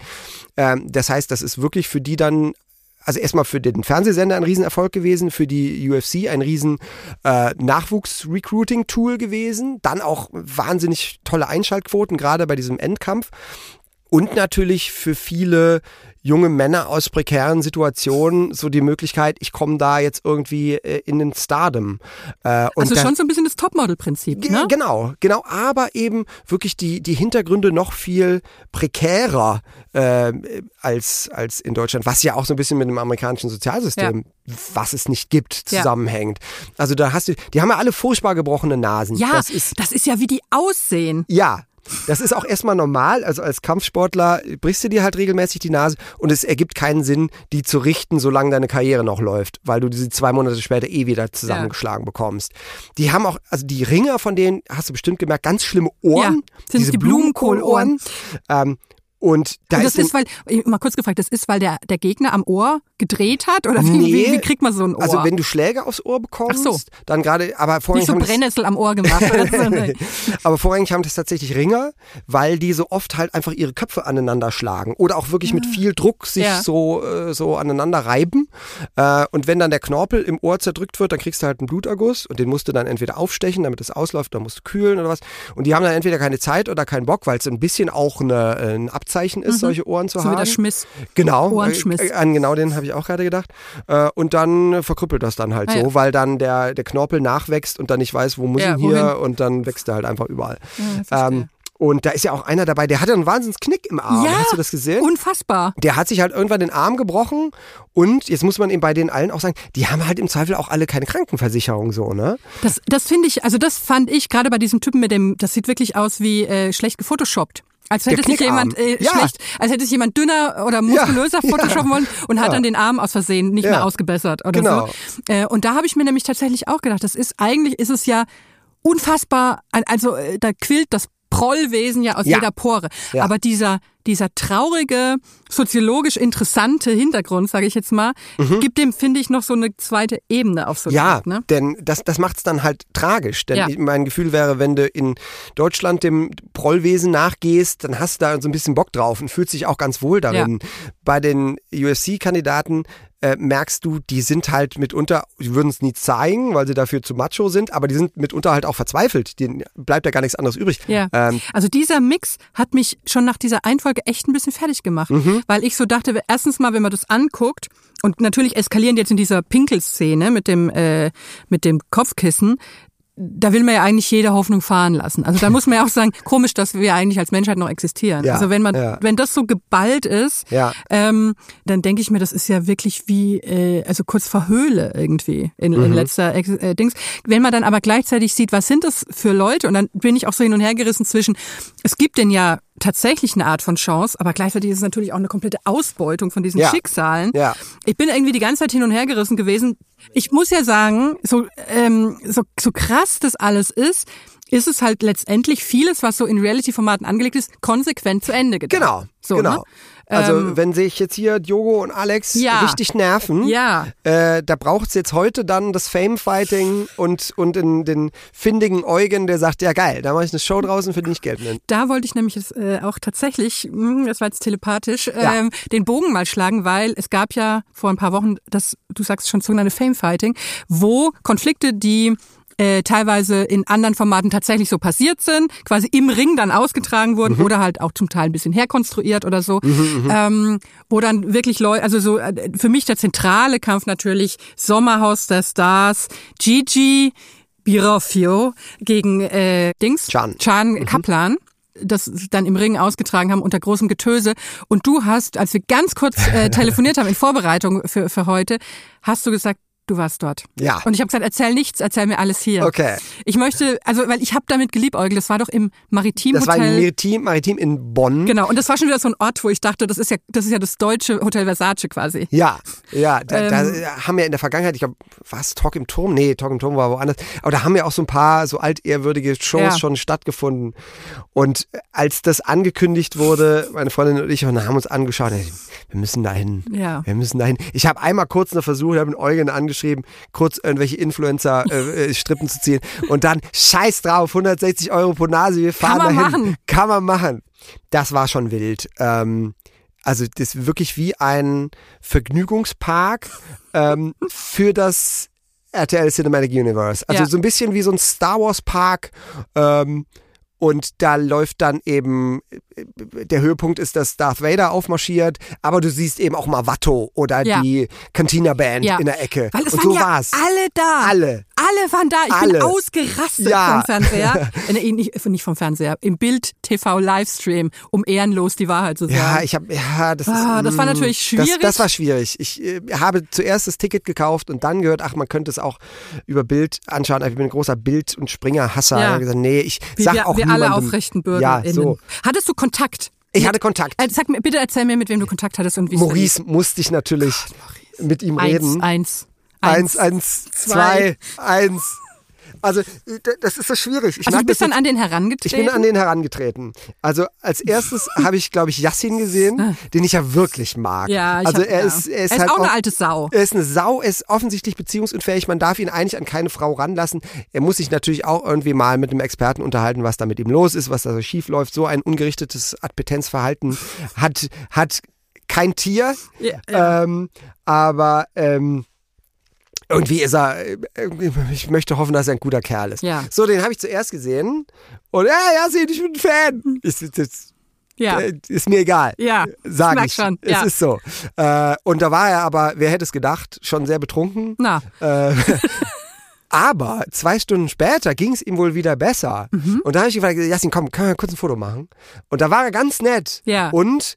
Ähm, das heißt, das ist wirklich für die dann also erstmal für den Fernsehsender ein Riesenerfolg gewesen, für die UFC ein riesen äh, Nachwuchs-Recruiting-Tool gewesen, dann auch wahnsinnig tolle Einschaltquoten, gerade bei diesem Endkampf. Und natürlich für viele junge Männer aus prekären Situationen so die Möglichkeit, ich komme da jetzt irgendwie äh, in den Stardom. Äh, Also schon so ein bisschen das Topmodel-Prinzip, ne? Genau, genau, aber eben wirklich die, die Hintergründe noch viel prekärer äh, als, als in Deutschland, was ja auch so ein bisschen mit dem amerikanischen Sozialsystem, was es nicht gibt, Ja. zusammenhängt. Also da hast du, die haben ja alle furchtbar gebrochene Nasen. Ja, das ist, das ist ja, wie die aussehen. ja. Das ist auch erstmal normal. Also als Kampfsportler brichst du dir halt regelmäßig die Nase und es ergibt keinen Sinn, die zu richten, solange deine Karriere noch läuft, weil du diese zwei Monate später eh wieder zusammengeschlagen bekommst. Die haben auch, also die Ringer von denen, hast du bestimmt gemerkt, ganz schlimme Ohren. Ja, sind diese die Blumenkohlohren. Ähm, und da Und ist, das ist, weil, mal kurz gefragt, das ist, weil der, der Gegner am Ohr gedreht hat? Oder wie, Nee. wie, wie kriegt man so ein Ohr? also wenn du Schläge aufs Ohr bekommst, so. dann gerade, aber vorhin Nicht so das- Brennnessel am Ohr gemacht. Oder so? Aber vorrangig haben das tatsächlich Ringer, weil die so oft halt einfach ihre Köpfe aneinander schlagen oder auch wirklich mit viel Druck sich Ja. so, äh, so aneinander reiben. Äh, und wenn dann der Knorpel im Ohr zerdrückt wird, dann kriegst du halt einen Bluterguss und den musst du dann entweder aufstechen, damit es ausläuft, dann musst du kühlen oder was. Und die haben dann entweder keine Zeit oder keinen Bock, weil es ein bisschen auch eine, äh, ein Abzeichen ist, solche Ohren zu Mhm. So haben. wie der Schmiss. Genau, Ohrenschmiss. Äh, an genau den habe ich auch gerade gedacht. Äh, und dann äh, verkrüppelt das dann halt Ah, so, ja. weil dann der, der Knorpel nachwächst und dann nicht weiß, wo muss Ja, ich hier wohin? und dann wächst er halt einfach überall. verstehe. ähm, und da ist ja auch einer dabei, der hatte einen Wahnsinnsknick im Arm. Ja, Hast du das gesehen? Unfassbar. der hat sich halt irgendwann den Arm gebrochen und jetzt muss man eben bei den allen auch sagen, die haben halt im Zweifel auch alle keine Krankenversicherung so, ne? Das, das finde ich, also das fand ich gerade bei diesem Typen mit dem, das sieht wirklich aus wie äh, schlecht gefotoshoppt. Als hätte sich jemand äh, Ja. schlecht, als hätte sich jemand dünner oder muskulöser Ja, photoshoppen ja. wollen und hat dann den Arm aus Versehen nicht mehr ausgebessert oder Genau. so. Äh, und da habe ich mir nämlich tatsächlich auch gedacht, das ist eigentlich ist es ja unfassbar, also äh, da quillt das Prollwesen ja aus jeder Pore. Aber dieser dieser traurige, soziologisch interessante Hintergrund, sage ich jetzt mal, gibt dem, finde ich, noch so eine zweite Ebene auf so Mhm. Ja, Art, ne? denn das, das macht es dann halt tragisch. Denn Ja. mein Gefühl wäre, wenn du in Deutschland dem Prollwesen nachgehst, dann hast du da so ein bisschen Bock drauf und fühlst dich auch ganz wohl darin. Bei den UFC-Kandidaten äh, merkst du, die sind halt mitunter, die würden es nie zeigen, weil sie dafür zu macho sind, aber die sind mitunter halt auch verzweifelt. Denen bleibt ja gar nichts anderes übrig. Ja. Ähm, also dieser Mix hat mich schon nach dieser Einfolge echt ein bisschen fertig gemacht, Mhm. weil ich so dachte, erstens mal, wenn man das anguckt und natürlich eskalieren jetzt in dieser Pinkelszene mit dem äh, mit dem Kopfkissen, da will man ja eigentlich jede Hoffnung fahren lassen. Also da muss man ja auch sagen, komisch, dass wir eigentlich als Menschheit noch existieren. Ja, also wenn man, ja. wenn das so geballt ist, Ja. ähm, dann denke ich mir, das ist ja wirklich wie, äh, also kurz vor Höhle irgendwie in, Mhm. in letzter äh, Dings. Wenn man dann aber gleichzeitig sieht, was sind das für Leute, und dann bin ich auch so hin und her gerissen zwischen, es gibt denn ja tatsächlich eine Art von Chance, aber gleichzeitig ist es natürlich auch eine komplette Ausbeutung von diesen Ja. Schicksalen. Ja. Ich bin irgendwie die ganze Zeit hin und her gerissen gewesen. Ich muss ja sagen, so, ähm, so, so krass das alles ist, ist es halt letztendlich vieles, was so in Reality-Formaten angelegt ist, konsequent zu Ende gedacht. Genau, So, genau. Ne? Also Ähm, wenn sich jetzt hier Diogo und Alex Ja. richtig nerven, Ja. äh, da braucht es jetzt heute dann das Fame-Fighting und, und in den findigen Eugen, der sagt, ja geil, da mache ich eine Show draußen, für die ich Geld nehme. Da wollte ich nämlich jetzt, äh, auch tatsächlich, mh, das war jetzt telepathisch, Ja. ähm, den Bogen mal schlagen, weil es gab ja vor ein paar Wochen das, du sagst schon, sogenannte Fame-Fighting, wo Konflikte, die äh, teilweise in anderen Formaten tatsächlich so passiert sind, quasi im Ring dann ausgetragen wurden oder halt auch zum Teil ein bisschen herkonstruiert oder so, ähm, wo dann wirklich Leute, also so äh, für mich der zentrale Kampf natürlich Sommerhaus der Stars, Gigi Birofio gegen äh, Dings, Can. Can Kaplan das dann im Ring ausgetragen haben unter großem Getöse. Und du hast, als wir ganz kurz äh, telefoniert haben in Vorbereitung für, für heute, hast du gesagt, du warst dort. Ja. Und ich habe gesagt, erzähl nichts, erzähl mir alles hier. Okay. Ich möchte, also weil ich habe damit geliebäugelt, das war doch im Maritim Das war Hotel. ein Maritim, Maritim in Bonn. Genau, und das war schon wieder so ein Ort, wo ich dachte, das ist ja, das ist ja das deutsche Hotel Versace quasi. Ja, ja, da, Ähm. da haben wir in der Vergangenheit, ich glaube, was, Talk im Turm? Nee, Talk im Turm war woanders. Aber da haben ja auch so ein paar so altehrwürdige Shows Ja. schon stattgefunden. Und als das angekündigt wurde, meine Freundin und ich und haben uns angeschaut, wir müssen da hin. Ja. Wir müssen da hin. Ich habe einmal kurz noch versucht, ich habe einen Eugen angeschrieben, kurz irgendwelche Influencer äh, äh, Strippen zu ziehen. Und dann, scheiß drauf, 160 Euro pro Nase, wir fahren Kann man dahin. machen. Kann man machen. Das war schon wild. Ähm, also das ist wirklich wie ein Vergnügungspark ähm, für das RTL Cinematic Universe. Also Ja. so ein bisschen wie so ein Star Wars Park. Ähm, und da läuft dann eben, der Höhepunkt ist, dass Darth Vader aufmarschiert, aber du siehst eben auch mal Watto oder Ja. die Cantina Band Ja. in der Ecke. Weil es und waren so ja war's. alle da. Alle. Alle waren da. Ich Alle. bin ausgerastet Ja. vom Fernseher. äh, nee, nicht, nicht vom Fernseher. Im Bild TV Livestream, um ehrenlos die Wahrheit zu sagen. Ja, ich habe, ja, das, Ah, ist, das war mm, natürlich schwierig. Das, das war schwierig. Ich äh, habe zuerst das Ticket gekauft und dann gehört, ach, man könnte es auch über Bild anschauen. Ich bin ein großer Bild- und Springer-Hasser. Ja. Ich habe gesagt, nee, ich Wie sag wir, auch wir niemandem. alle aufrechten Bürger. Ja, so. Hattest du Kontakt? Ich hatte Kontakt. Äh, Sag mir, bitte erzähl mir, mit wem du Kontakt hattest und wie Maurice musste ich natürlich mit ihm Eins, reden. eins, Eins, eins, zwei, eins. Also, d- das ist so schwierig. Ich Also du bist dann an den herangetreten? Ich bin an den herangetreten. Also als erstes habe ich, glaube ich, Yassin gesehen, den ich ja wirklich mag. Ah. Ja, ich also hab- er ja. ist, er ist Er ist halt auch eine alte Sau. Er ist eine Sau, er ist offensichtlich beziehungsunfähig. Man darf ihn eigentlich an keine Frau ranlassen. Er muss sich natürlich auch irgendwie mal mit einem Experten unterhalten, was da mit ihm los ist, was da so schief läuft. So ein ungerichtetes Adpetenzverhalten hat hat kein Tier. Ja, Ähm, aber ähm, irgendwie ist er, äh, ich möchte hoffen, dass er ein guter Kerl ist. Ja. So, den habe ich zuerst gesehen und ja, ja, sieh, ich bin ein Fan. Ist, ist, ist, Ja. äh, ist mir egal. Ja, Sag ich. schon, Es ja. ist so. Äh, und da war er aber, wer hätte es gedacht, schon sehr betrunken. Na, Äh, aber zwei Stunden später ging es ihm wohl wieder besser. Mhm. Und da habe ich gefragt, Jasmin, komm, können wir kurz ein Foto machen? Und da war er ganz nett. Ja. Und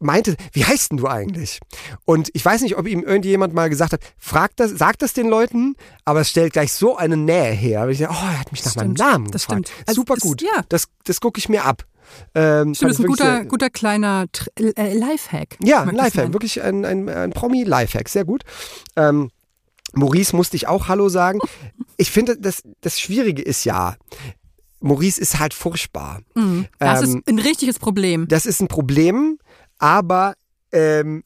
meinte, wie heißt denn du eigentlich? Und ich weiß nicht, ob ihm irgendjemand mal gesagt hat, frag das, sag das den Leuten, aber es stellt gleich so eine Nähe her. Weil ich dachte, oh, er hat mich nach meinem stimmt. Namen Das gefragt. stimmt. Also Super es- gut. ja. Das, das gucke ich mir ab. Ähm, stimmt, das ist ein guter, sehr- guter kleiner Tr- äh, Lifehack. ja, ein Lifehack, wirklich ein, ein, ein Promi-Lifehack, sehr gut. Ähm, Maurice musste ich auch Hallo sagen. Ich finde, das, das Schwierige ist ja, Maurice ist halt furchtbar. Mhm. Das Ähm, ist ein richtiges Problem. Das ist ein Problem, aber ähm,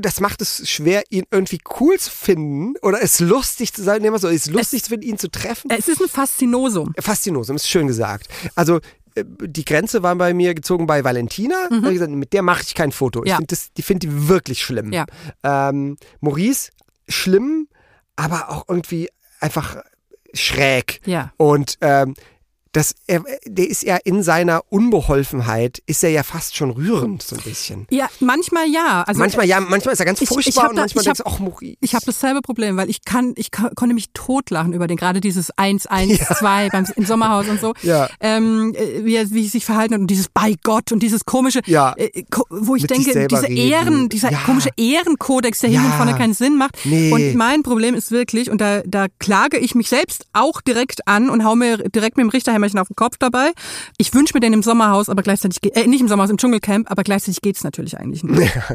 das macht es schwer, ihn irgendwie cool zu finden oder es lustig zu sein. Nehmen wir so, es ist lustig zu finden, ihn zu treffen. Es ist ein Faszinosum. Faszinosum, ist schön gesagt. Also äh, die Grenze war bei mir gezogen bei Valentina. Ich gesagt, mit der mache ich kein Foto. Ich Mhm. Ja. finde das- die finde die wirklich schlimm. Ja. Ähm, Maurice, schlimm, aber auch irgendwie einfach schräg. Ja. Und ähm, das, er, der ist ja in seiner Unbeholfenheit, ist er ja fast schon rührend, so ein bisschen. Ja, manchmal ja. Also, manchmal ja, manchmal ist er ganz ich- furchtbar ich hab und da- manchmal ich denkst du, ach Maurice. Ich habe dasselbe Problem, weil ich kann, ich konnte mich totlachen über den, gerade dieses 1, 1, 2 beim, im Sommerhaus und so. Ja. Ähm, äh, wie, er, wie sie sich verhalten hat und dieses bei Gott und dieses komische, Ja. äh, wo ich Mit denke, diese reden. Ehren, dieser Ja. komische Ehrenkodex, der Ja. hinten und vorne keinen Sinn macht. Nee. Und mein Problem ist wirklich, und da, da klage ich mich selbst auch direkt an und hau mir direkt mit dem Richterhämmerchen auf den Kopf dabei. Ich wünsche mir den im Sommerhaus, aber gleichzeitig, äh, nicht im Sommerhaus, im Dschungelcamp, aber gleichzeitig geht's natürlich eigentlich nicht.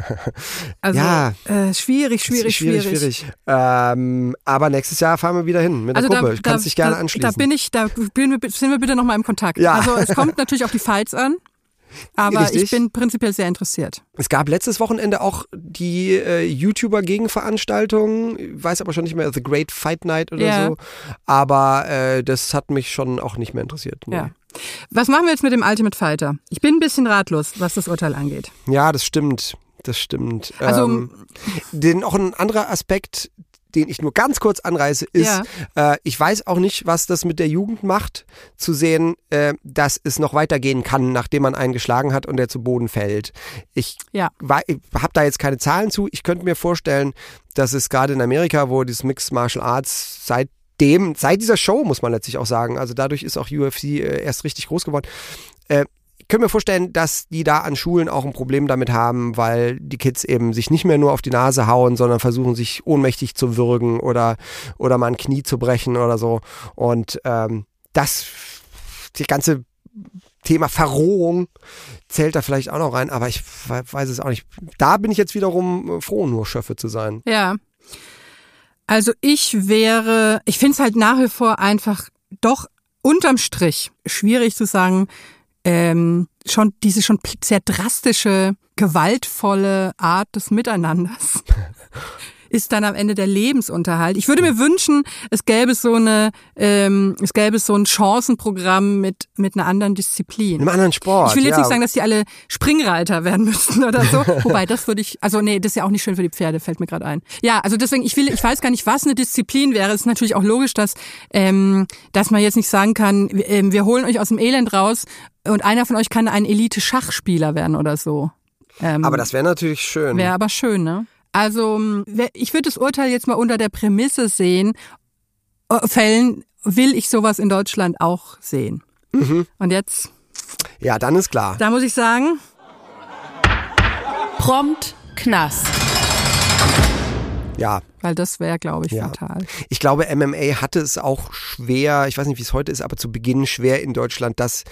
Also, Ja. äh, schwierig, schwierig, schwierig, schwierig. Ähm, aber nächstes Jahr fahren wir wieder hin mit der Gruppe. du kannst dich gerne da, anschließen. Da bin ich, da sind wir bitte nochmal im Kontakt. Ja. Also es kommt natürlich auf die Fights an, aber Richtig. ich bin prinzipiell sehr interessiert. Es gab letztes Wochenende auch die äh, YouTuber-Gegenveranstaltung, weiß aber schon nicht mehr, The Great Fight Night oder Ja. so. Aber äh, das hat mich schon auch nicht mehr interessiert. Nee. Ja. Was machen wir jetzt mit dem Ultimate Fighter? Ich bin ein bisschen ratlos, was das Urteil angeht. Ja, das stimmt. Das stimmt. Also- ähm, den, auch ein anderer Aspekt, den ich nur ganz kurz anreiße, ist, äh, ich weiß auch nicht, was das mit der Jugend macht, zu sehen, äh, dass es noch weitergehen kann, nachdem man einen geschlagen hat und der zu Boden fällt. Ich Ja. habe da jetzt keine Zahlen zu. Ich könnte mir vorstellen, dass es gerade in Amerika, wo dieses Mixed Martial Arts seit dem, seit dieser Show, muss man letztlich auch sagen, also dadurch ist auch UFC äh, erst richtig groß geworden. Könnte mir vorstellen, dass die da an Schulen auch ein Problem damit haben, weil die Kids eben sich nicht mehr nur auf die Nase hauen, sondern versuchen, sich ohnmächtig zu würgen oder, oder mal ein Knie zu brechen oder so. Und ähm, das, die ganze Thema Verrohung zählt da vielleicht auch noch rein, aber ich we- weiß es auch nicht. Da bin ich jetzt wiederum äh, froh, nur Schöffe zu sein. Ja. Also ich wäre, ich finde es halt nach wie vor einfach doch unterm Strich schwierig zu sagen, ähm, schon diese schon sehr drastische, gewaltvolle Art des Miteinanders ist dann am Ende der Lebensunterhalt. Ich würde mir wünschen, es gäbe so eine, ähm, es gäbe so ein Chancenprogramm mit mit einer anderen Disziplin. In einem anderen Sport. Ich will jetzt ja. nicht sagen, dass die alle Springreiter werden müssten oder so. Wobei, das würde ich, also nee, das ist ja auch nicht schön für die Pferde, fällt mir gerade ein. Ja, also deswegen, ich will, ich weiß gar nicht, was eine Disziplin wäre. Es ist natürlich auch logisch, dass, ähm, dass man jetzt nicht sagen kann, ähm, wir holen euch aus dem Elend raus und einer von euch kann ein Elite-Schachspieler werden oder so. Ähm, Aber das wäre natürlich schön. Wäre aber schön, ne? Also, m, wer- ich würde das Urteil jetzt mal unter der Prämisse sehen, äh, Fällen will ich sowas in Deutschland auch sehen. Mhm. Und jetzt, Ja, dann ist klar. da muss ich sagen, Prompt Knast. Ja, weil das wäre, glaube ich, Ja. fatal. ich glaube, MMA hatte es auch schwer, ich weiß nicht, wie es heute ist, aber zu Beginn schwer in Deutschland, das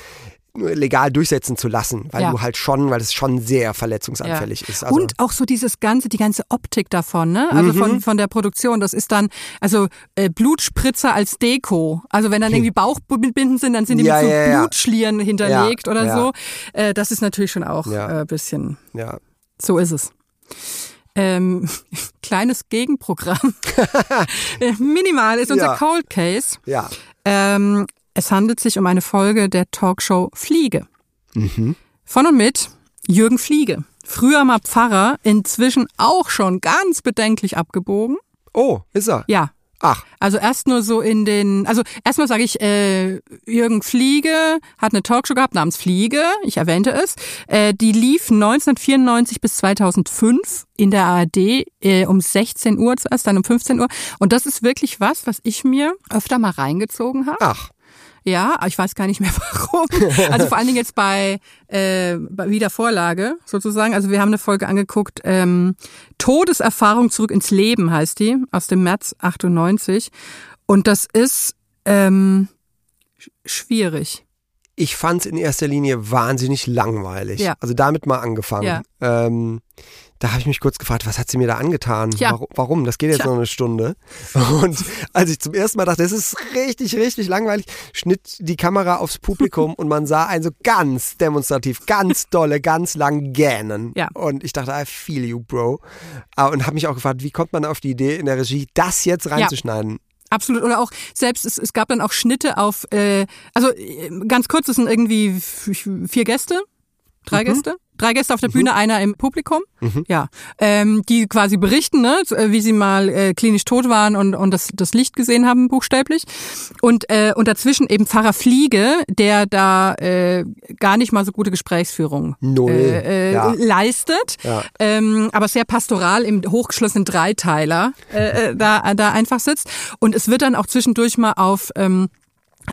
legal durchsetzen zu lassen, weil Ja. du halt schon, weil es schon sehr verletzungsanfällig ist. Also, und auch so dieses ganze, die ganze Optik davon, ne? Also Mhm. von, von der Produktion. Das ist dann, also äh, Blutspritzer als Deko. Also wenn dann irgendwie Bauchbinden sind, dann sind die Ja, mit so ja, ja. Blutschlieren hinterlegt Ja, oder ja. so. Äh, das ist natürlich schon auch Ja. ein äh, bisschen, ja. so ist es. Ähm, kleines Gegenprogramm. Äh, Minimal ist unser Ja. Cold Case. Ja. Ähm, es handelt sich um eine Folge der Talkshow Fliege. Mhm. Von und mit Jürgen Fliege. Früher mal Pfarrer, inzwischen auch schon ganz bedenklich abgebogen. Oh, ist er? Ja. Ach, Also erst nur so in den, also erstmal sage ich, äh, Jürgen Fliege hat eine Talkshow gehabt namens Fliege, ich erwähnte es. Äh, die lief 1994 bis 2005 in der ARD äh, um 16 Uhr zuerst, dann um 15 Uhr. Und das ist wirklich was, was ich mir öfter mal reingezogen habe. ach. Ja, ich weiß gar nicht mehr warum. Also vor allen Dingen jetzt bei, äh, bei Wiedervorlage sozusagen. Also wir haben eine Folge angeguckt, ähm, Todeserfahrung zurück ins Leben heißt die, aus dem März 98. Und das ist ähm, sch- schwierig. Ich fand es in erster Linie wahnsinnig langweilig. Ja. Also damit mal angefangen. Ja. Ähm, da habe ich mich kurz gefragt, was hat sie mir da angetan? Tja. Warum, warum? Das geht jetzt Tja. noch eine Stunde. Und als ich zum ersten Mal dachte, das ist richtig, richtig langweilig, schnitt die Kamera aufs Publikum und man sah einen so ganz demonstrativ, ganz dolle, ganz lang gähnen. Ja. Und ich dachte, I feel you, Bro. Ah, Und habe mich auch gefragt, wie kommt man auf die Idee in der Regie, das jetzt reinzuschneiden? Absolut. Oder auch selbst, es, es gab dann auch Schnitte auf, äh, also äh, ganz kurz, es sind irgendwie vier Gäste, drei Gäste. Drei Gäste auf der Bühne, einer im Publikum. Ja, ähm, die quasi berichten, ne, äh, wie sie mal äh, klinisch tot waren und, und das, das Licht gesehen haben, buchstäblich. Und, äh, und dazwischen eben Pfarrer Fliege, der da äh, gar nicht mal so gute Gesprächsführung Null, äh, äh, ja. leistet, Ja. ähm, aber sehr pastoral im hochgeschlossenen Dreiteiler äh, äh, da, da einfach sitzt. Und es wird dann auch zwischendurch mal auf ähm,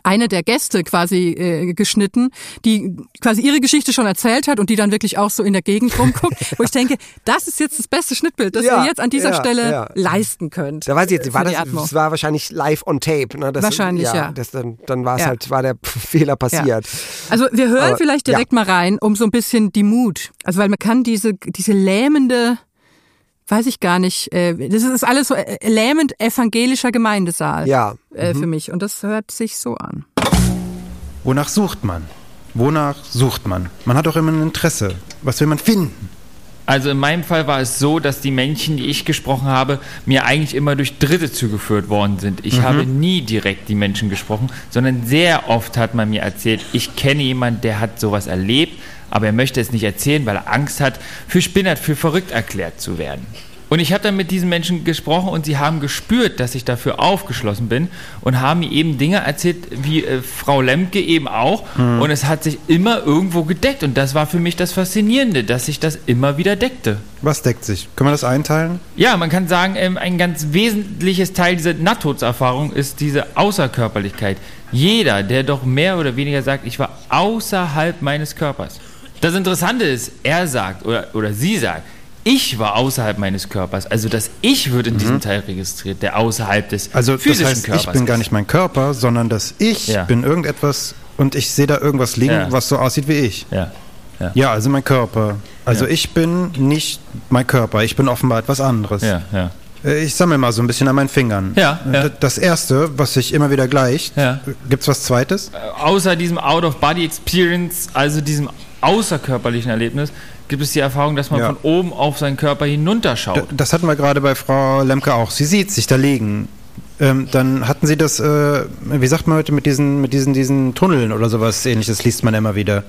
eine der Gäste quasi äh, geschnitten, die quasi ihre Geschichte schon erzählt hat und die dann wirklich auch so in der Gegend rumguckt, wo ich denke, das ist jetzt das beste Schnittbild, das Ja, ihr jetzt an dieser ja, Stelle ja. leisten könnt. Da weiß ich jetzt, war das, das war wahrscheinlich live on tape. Ne? Das, Wahrscheinlich, ja. Das, dann dann war es halt, war der Fehler passiert. Also wir hören Aber, vielleicht direkt mal rein, um so ein bisschen die Mut. Also weil man kann diese, diese lähmende, weiß ich gar nicht, äh, das ist alles so äh, lähmend evangelischer Gemeindesaal Ja. äh, Mhm. für mich. Und das hört sich so an. Wonach sucht man? Wonach sucht man? Man hat auch immer ein Interesse. Was will man finden? Also in meinem Fall war es so, dass die Männchen, die ich gesprochen habe, mir eigentlich immer durch Dritte zugeführt worden sind. Ich Mhm. habe nie direkt die Menschen gesprochen, sondern sehr oft hat man mir erzählt, ich kenne jemanden, der hat sowas erlebt, aber er möchte es nicht erzählen, weil er Angst hat, für spinnert, für verrückt erklärt zu werden. Und ich habe dann mit diesen Menschen gesprochen und sie haben gespürt, dass ich dafür aufgeschlossen bin und haben mir eben Dinge erzählt, wie äh, Frau Lemke eben auch. Mhm. Und es hat sich immer irgendwo gedeckt. Und das war für mich das Faszinierende, dass sich das immer wieder deckte. Was deckt sich? Können wir das einteilen? Ja, man kann sagen, ähm, ein ganz wesentliches Teil dieser Nahtodserfahrung ist diese Außerkörperlichkeit. Jeder, der doch mehr oder weniger sagt, ich war außerhalb meines Körpers. Das Interessante ist, er sagt oder, oder sie sagt, ich war außerhalb meines Körpers. Also das Ich wird in diesem Teil registriert, der außerhalb des Mhm. Also das physischen heißt, Körpers ich bin gar ist. nicht mein Körper, sondern dass ich Ja. bin irgendetwas und ich sehe da irgendwas liegen, Ja. was so aussieht wie ich. Ja. Ja. Ja, also mein Körper. Also Ja. ich bin nicht mein Körper, ich bin offenbar etwas anderes. Ja, ja. Äh, Ich sammle mal so ein bisschen an meinen Fingern. Ja, Äh, ja. Das erste, was sich immer wieder gleicht, Ja. gibt's was zweites? außer diesem Out-of-Body-Experience, also diesem außerkörperlichen Erlebnis, gibt es die Erfahrung, dass man Ja. von oben auf seinen Körper hinunterschaut. D- Das hatten wir gerade bei Frau Lemke auch. Sie sieht sich da liegen. Ähm, dann hatten Sie das, äh, wie sagt man heute, mit diesen, mit diesen, diesen Tunneln oder sowas ähnliches liest man immer wieder.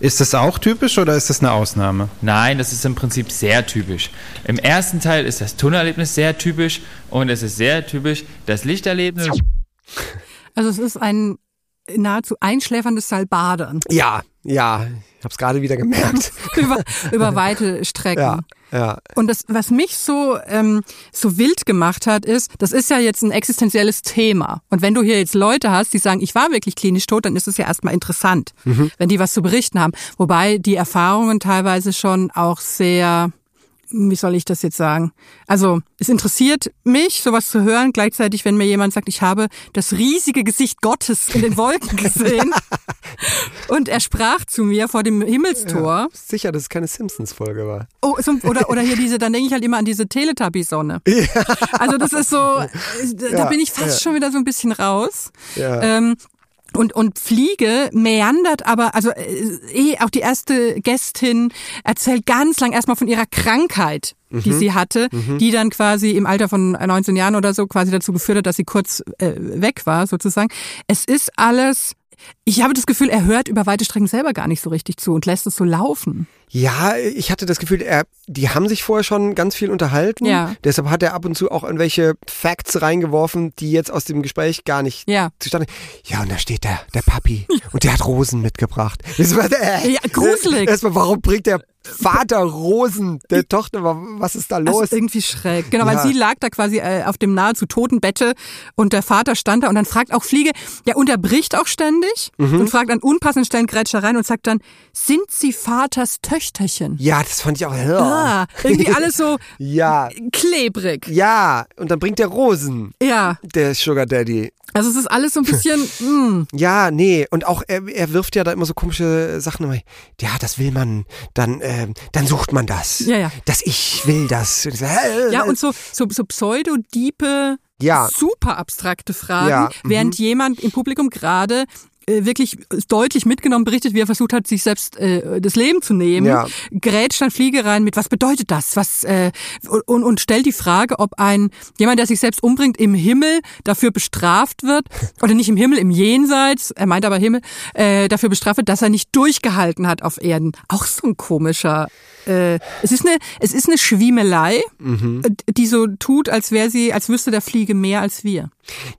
Ist das auch typisch oder ist das eine Ausnahme? Nein, das ist im Prinzip sehr typisch. Im ersten Teil ist das Tunnelerlebnis sehr typisch und es ist sehr typisch das Lichterlebnis. Also es ist ein nahezu einschläferndes Salbadern Ja, ja. Ich hab's gerade wieder gemerkt. über, über weite Strecken. Ja, ja. Und das, was mich so, ähm, so wild gemacht hat, ist, das ist ja jetzt ein existenzielles Thema. Und wenn du hier jetzt Leute hast, die sagen, ich war wirklich klinisch tot, dann ist es ja erstmal interessant, Mhm. wenn die was zu berichten haben. Wobei die Erfahrungen teilweise schon auch sehr, wie soll ich das jetzt sagen? Also, es interessiert mich, sowas zu hören. Gleichzeitig, wenn mir jemand sagt, ich habe das riesige Gesicht Gottes in den Wolken gesehen und er sprach zu mir vor dem Himmelstor. Sicher, dass es keine Simpsons-Folge war. Oh, so, oder, oder hier diese, dann denke ich halt immer an diese Teletubby-Sonne. Also das ist so, da Ja, bin ich fast ja. schon wieder so ein bisschen raus. Ja. Ähm, und, und Fliege meandert aber, also äh, eh auch die erste Gästin erzählt ganz lang erstmal von ihrer Krankheit, die Mhm. sie hatte, Mhm. die dann quasi im Alter von 19 Jahren oder so quasi dazu geführt hat, dass sie kurz äh, weg war sozusagen. Es ist alles, ich habe das Gefühl, er hört über weite Strecken selber gar nicht so richtig zu und lässt es so laufen. Ja, ich hatte das Gefühl, er, die haben sich vorher schon ganz viel unterhalten. Ja. Deshalb hat er ab und zu auch irgendwelche Facts reingeworfen, die jetzt aus dem Gespräch gar nicht Ja. zustande. Ja, und da steht der, der Papi und der hat Rosen mitgebracht. Ja, gruselig. Erstmal, warum bringt der Vater Rosen der Tochter? Was ist da Das los? ist irgendwie schräg. Genau, Ja. weil sie lag da quasi äh, auf dem nahezu toten Bette und der Vater stand da und dann fragt auch Fliege, der unterbricht auch ständig Mhm. und fragt an unpassenden Stellen grätscht er rein und sagt dann, sind Sie Vaters Töchterchen? Ja, das fand ich auch. Ah, irgendwie alles so Ja. klebrig. Ja, und dann bringt der Rosen. Ja. Der Sugar Daddy. Also es ist alles so ein bisschen, mm, Ja, nee, und auch er, er wirft ja da immer so komische Sachen. Ja, das will man, dann, ähm, dann sucht man das. Ja, ja. Das Ich will das. Ja und so, so, so pseudodiepe, Ja. super abstrakte Fragen, Ja, mhm. während jemand im Publikum gerade wirklich deutlich mitgenommen berichtet, wie er versucht hat, sich selbst äh, das Leben zu nehmen. Ja. Grätscht dann Fliege rein mit, was bedeutet das? Was äh, und, und stellt die Frage, ob ein jemand, der sich selbst umbringt, im Himmel dafür bestraft wird oder nicht im Himmel, im Jenseits. Er meint aber Himmel äh, dafür bestraft wird, dass er nicht durchgehalten hat auf Erden. Auch so ein komischer. Äh, es ist eine, es ist eine Schwiemelei, Mhm. äh, die so tut, als wäre sie, als wüsste der Fliege mehr als wir.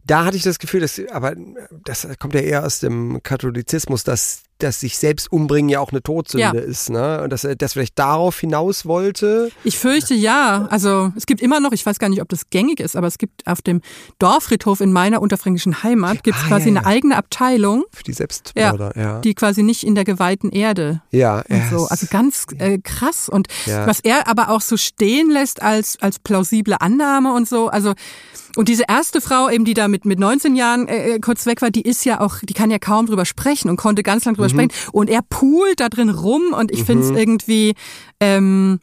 Da hatte ich das Gefühl, dass, aber das kommt ja eher aus dem Katholizismus, dass, dass sich selbst umbringen ja auch eine Todsünde Ja. ist, ne? Und dass er das vielleicht darauf hinaus wollte. Ich fürchte ja. Also es gibt immer noch, ich weiß gar nicht, ob das gängig ist, aber es gibt auf dem Dorffriedhof in meiner unterfränkischen Heimat gibt es Ah, quasi ja, ja. eine eigene Abteilung, Für die Selbstmörder, ja. die quasi nicht in der geweihten Erde ja, so. Also ganz äh, krass. Und was er aber auch so stehen lässt als, als plausible Annahme und so. Also und diese erste Frau, eben die da mit, mit 19 Jahren äh, äh, kurz weg war, die ist ja auch, die kann ja kaum drüber sprechen und konnte ganz lang drüber Mhm. sprechen. Und er poolt da drin rum und ich finde es Mhm. irgendwie ähm,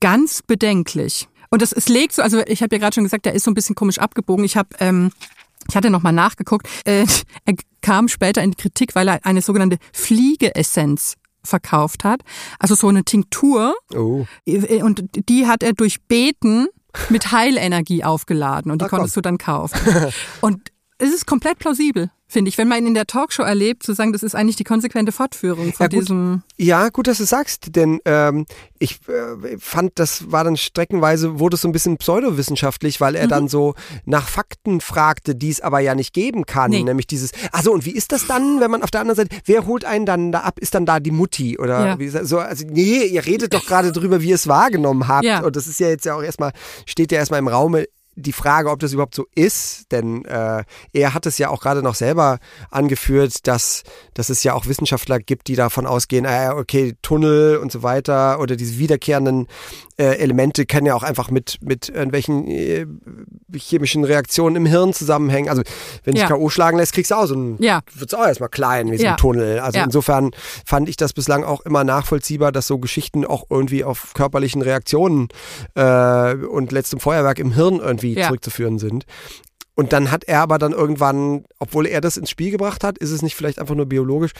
ganz bedenklich. Und das, es legt so, also ich habe ja gerade schon gesagt, der ist so ein bisschen komisch abgebogen. Ich habe ähm, ich hatte nochmal nachgeguckt. Äh, er kam später in die Kritik, weil er eine sogenannte Fliegeessenz verkauft hat. Also so eine Tinktur. Oh. Und die hat er durch Beten mit Heilenergie aufgeladen und die Ach, komm. konntest du dann kaufen. Und es ist komplett plausibel, finde ich. Wenn man ihn in der Talkshow erlebt, zu sagen, das ist eigentlich die konsequente Fortführung von Ja, diesem. Ja, gut, dass du sagst, denn ähm, ich äh, fand, das war dann streckenweise, wurde es so ein bisschen pseudowissenschaftlich, weil er Mhm. dann so nach Fakten fragte, die es aber ja nicht geben kann. Nee. Nämlich dieses, also und wie ist das dann, wenn man auf der anderen Seite, wer holt einen dann da ab? Ist dann da die Mutti? Oder Ja. wie so, also nee, ihr redet doch gerade drüber, wie ihr es wahrgenommen habt. Ja. Und das ist ja jetzt ja auch erstmal, steht ja erstmal im Raume die Frage, ob das überhaupt so ist, denn äh, er hat es ja auch gerade noch selber angeführt, dass, dass es ja auch Wissenschaftler gibt, die davon ausgehen, äh, okay, Tunnel und so weiter oder diese wiederkehrenden äh, Elemente können ja auch einfach mit, mit irgendwelchen äh, chemischen Reaktionen im Hirn zusammenhängen. Also wenn Ja. K.O. schlagen lässt, kriegst du auch so ein, Ja. wird's auch erstmal klein, wie so ein Tunnel. Also Ja. insofern fand ich das bislang auch immer nachvollziehbar, dass so Geschichten auch irgendwie auf körperlichen Reaktionen äh, und letztem Feuerwerk im Hirn irgendwie zurückzuführen sind. Und dann hat er aber dann irgendwann, obwohl er das ins Spiel gebracht hat, ist es nicht vielleicht einfach nur biologisch,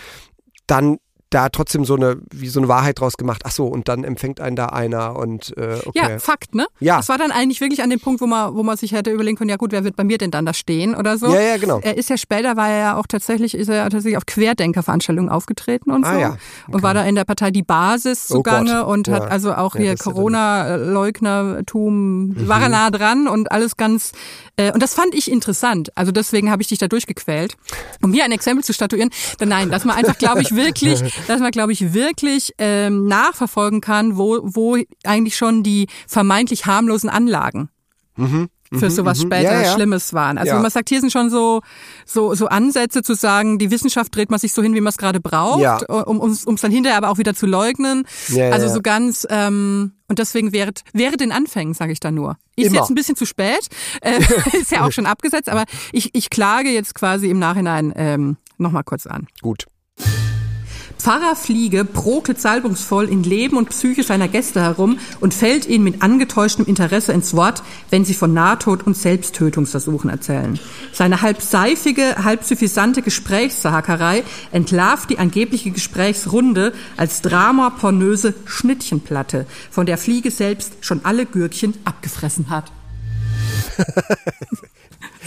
dann da trotzdem so eine, wie so eine Wahrheit draus gemacht. Ach so, und dann empfängt einen da einer und äh, okay. Ja, Fakt, ne? Ja. Das war dann eigentlich wirklich an dem Punkt, wo man, wo man sich hätte überlegen können, ja gut, wer wird bei mir denn dann da stehen oder so. Ja, ja, genau. Er ist ja später, war er ja auch tatsächlich, ist er tatsächlich auf Querdenkerveranstaltungen aufgetreten und so. Ah, ja. Und war da in der Partei Die Basis Oh zugange Gott. und hat Ja. also auch Ja, hier Corona-Leugnertum, Mhm. war er nah dran und alles ganz, äh, und das fand ich interessant. Also deswegen habe ich dich da durchgequält. Um hier ein Exempel zu statuieren, dann nein, dass man einfach, glaube ich, wirklich, dass man, glaube ich, wirklich ähm, nachverfolgen kann, wo, wo eigentlich schon die vermeintlich harmlosen Anlagen Mhm. für Mhm, sowas mhm. später Ja, ja. Schlimmes waren. Also Ja. wenn man sagt, hier sind schon so, so, so Ansätze zu sagen, die Wissenschaft dreht man sich so hin, wie man es gerade braucht, Ja. um es um's dann hinterher aber auch wieder zu leugnen. Ja, also so ganz, ähm, und deswegen wäre, wäre den Anfängen, sage ich da nur. Ist Immer. jetzt ein bisschen zu spät, äh, ist ja auch schon abgesetzt, aber ich, ich klage jetzt quasi im Nachhinein ähm, nochmal kurz an. Gut. Pfarrer Fliege prokelt salbungsvoll in Leben und Psyche seiner Gäste herum und fällt ihnen mit angetäuschtem Interesse ins Wort, wenn sie von Nahtod und Selbsttötungsversuchen erzählen. Seine halb seifige, halb suffisante Gesprächssahakerei entlarvt die angebliche Gesprächsrunde als dramapornöse Schnittchenplatte, von der Fliege selbst schon alle Gürkchen abgefressen hat.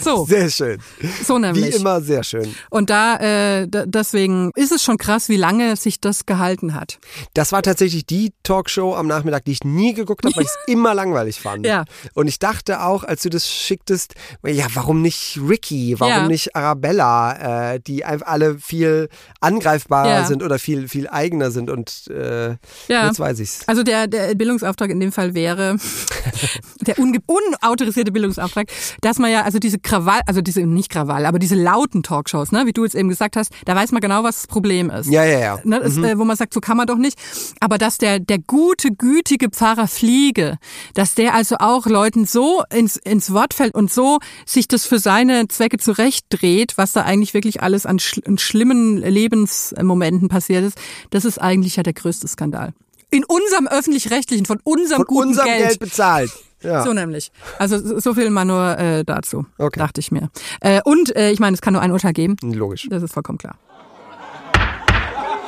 So. Sehr schön. So nämlich. Wie immer sehr schön. Und da, äh, deswegen ist es schon krass, wie lange sich das gehalten hat. Das war tatsächlich die Talkshow am Nachmittag, die ich nie geguckt habe, weil ich es immer langweilig fand. Ja. Und ich dachte auch, als du das schicktest, ja, warum nicht Ricky, warum Ja. nicht Arabella, äh, die einfach alle viel angreifbarer Ja. sind oder viel, viel eigener sind und äh, Ja. jetzt weiß ich's. Also der, der Bildungsauftrag in dem Fall wäre, der unautorisierte Bildungsauftrag, dass man ja, also diese Krawall, also diese, nicht Krawall, aber diese lauten Talkshows, ne, wie du jetzt eben gesagt hast, da weiß man genau, was das Problem ist. Ja, ja, ja. Ne, das, Mhm. äh, wo man sagt, so kann man doch nicht. Aber dass der, der gute, gütige Pfarrer Fliege, dass der also auch Leuten so ins, ins Wort fällt und so sich das für seine Zwecke zurechtdreht, was da eigentlich wirklich alles an, schl an schlimmen Lebensmomenten passiert ist, das ist eigentlich ja der größte Skandal. In unserem öffentlich-rechtlichen, von unserem Von guten unserem Geld. Geld bezahlt. Ja. So nämlich. Also so viel mal nur äh, dazu, Okay. dachte ich mir. Äh, und äh, ich meine, es kann nur ein Urteil geben. Logisch. Das ist vollkommen klar.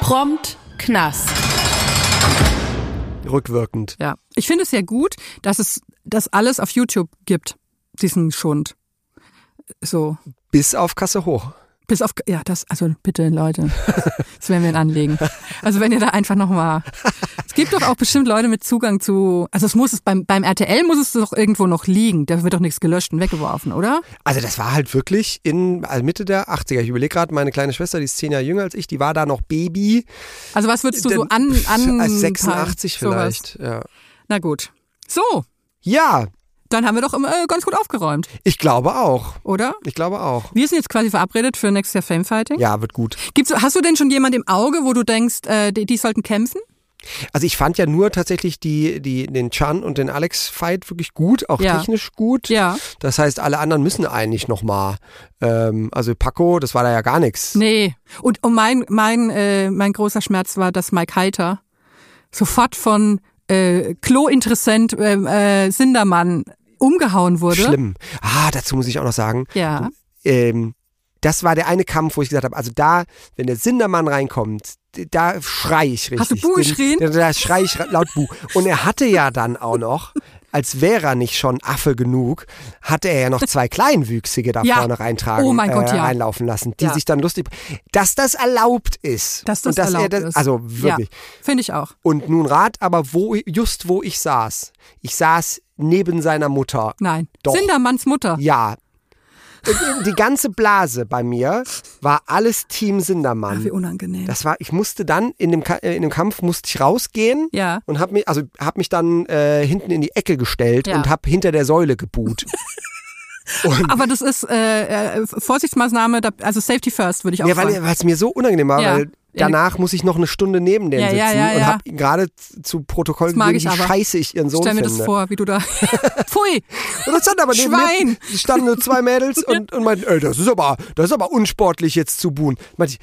Prompt Knast. Rückwirkend. Ja. Ich finde es sehr gut, dass es das alles auf YouTube gibt, diesen Schund. So. Bis auf Kasse hoch. Bis auf, ja, das, also bitte, Leute, das werden wir ihnen anlegen. Also wenn ihr da einfach nochmal, es gibt doch auch bestimmt Leute mit Zugang zu, also es muss es, beim, beim RTL muss es doch irgendwo noch liegen, da wird doch nichts gelöscht und weggeworfen, oder? Also das war halt wirklich in also Mitte der 80er. Ich überlege gerade, meine kleine Schwester, die ist zehn Jahre jünger als ich, die war da noch Baby. Also was würdest du so Dann- an, an Als 86 sowas? vielleicht, ja. Na gut. So, Ja, dann haben wir doch immer äh, ganz gut aufgeräumt, ich glaube auch. oder? Ich glaube auch. Wir sind jetzt quasi verabredet für nächstes Jahr Famefighting. Ja, wird gut. Gibt's, hast du denn schon jemand im Auge, wo du denkst, äh, die, die sollten kämpfen? Also ich fand ja nur tatsächlich die, die, den Chan und den Alex-Fight wirklich gut, auch Ja. technisch gut. Ja. Das heißt, alle anderen müssen eigentlich nochmal. Ähm, also Paco, das war da ja gar nichts. Nee. Und, und mein, mein, äh, mein großer Schmerz war, dass Mike Heiter sofort von äh, Klo-Interessent äh, äh, Sindermann umgehauen wurde. Schlimm. Ah, dazu muss ich auch noch sagen. Ja. Ähm, das war der eine Kampf, wo ich gesagt habe, also da, wenn der Sindermann reinkommt, da schrei ich richtig. Hast du Buh geschrien? Da, da schrei ich laut Bu. Und er hatte ja dann auch noch, als wäre er nicht schon Affe genug, hatte er ja noch zwei Kleinwüchsige da Ja. vorne reintragen, Oh mein Gott, äh, ja. reinlaufen lassen, die Ja. sich dann lustig, dass das erlaubt ist. Dass das und dass erlaubt er das, ist. Also wirklich. Ja, finde ich auch. Und nun rat aber, wo, just wo ich saß. Ich saß neben seiner Mutter. Nein. Doch. Sindermanns Mutter. Ja. Die ganze Blase bei mir war alles Team Ach, Sindermann. wie unangenehm. Das war, ich musste dann in dem, Ka- äh, in dem Kampf musste ich rausgehen ja. und habe mich, also habe mich dann äh, hinten in die Ecke gestellt Ja. und habe hinter der Säule gebuht. und, Aber das ist äh, äh, Vorsichtsmaßnahme, da, also Safety First, würde ich auch ja, sagen. weil weil es mir so unangenehm war, Ja. weil danach muss ich noch eine Stunde neben denen Ja, ja, sitzen ja, und ja. habe gerade zu Protokoll Das gegeben, wie aber. scheiße ich ihren Sohn Stell mir finde. das vor, wie du da. Pfui! Und dann stand aber neben Schwein! mir standen nur zwei Mädels und, und meinten, ey, das ist aber, das ist aber unsportlich jetzt zu buhen. Meinte ich,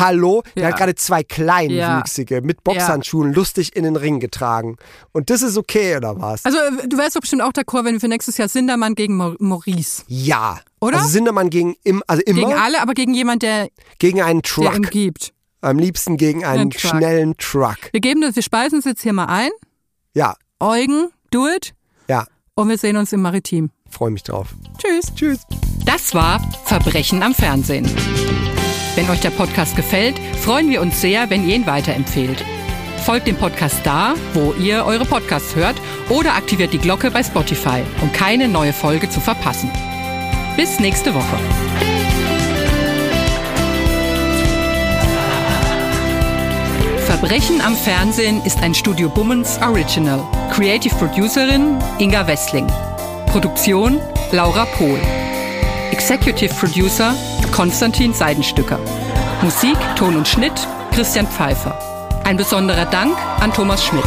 hallo? Der hat gerade zwei Kleinwüchsige mit Boxhandschuhen lustig in den Ring getragen. Und das ist okay, oder was? Also äh, du wärst doch bestimmt auch d'accord, wenn wir für nächstes Jahr Sindermann gegen Mau- Maurice. ja. Oder? Also Sindermann gegen, im, also immer Gegen alle, aber gegen jemand, der, gegen einen der ihm Truck. gibt. Am liebsten gegen einen Einen Truck. schnellen Truck. Wir geben das, wir speisen es jetzt hier mal ein. Ja, Eugen, do it. ja. Und wir sehen uns im Maritim. Freue mich drauf. Tschüss. Tschüss. Das war Verbrechen am Fernsehen. Wenn euch der Podcast gefällt, freuen wir uns sehr, wenn ihr ihn weiterempfehlt. Folgt dem Podcast da, wo ihr eure Podcasts hört oder aktiviert die Glocke bei Spotify, um keine neue Folge zu verpassen. Bis nächste Woche. Verbrechen am Fernsehen ist ein Studio Bummens Original. Creative Producerin Inga Wessling. Produktion Laura Pohl. Executive Producer Konstantin Seidenstücker. Musik, Ton und Schnitt Christian Pfeiffer. Ein besonderer Dank an Thomas Schmidt.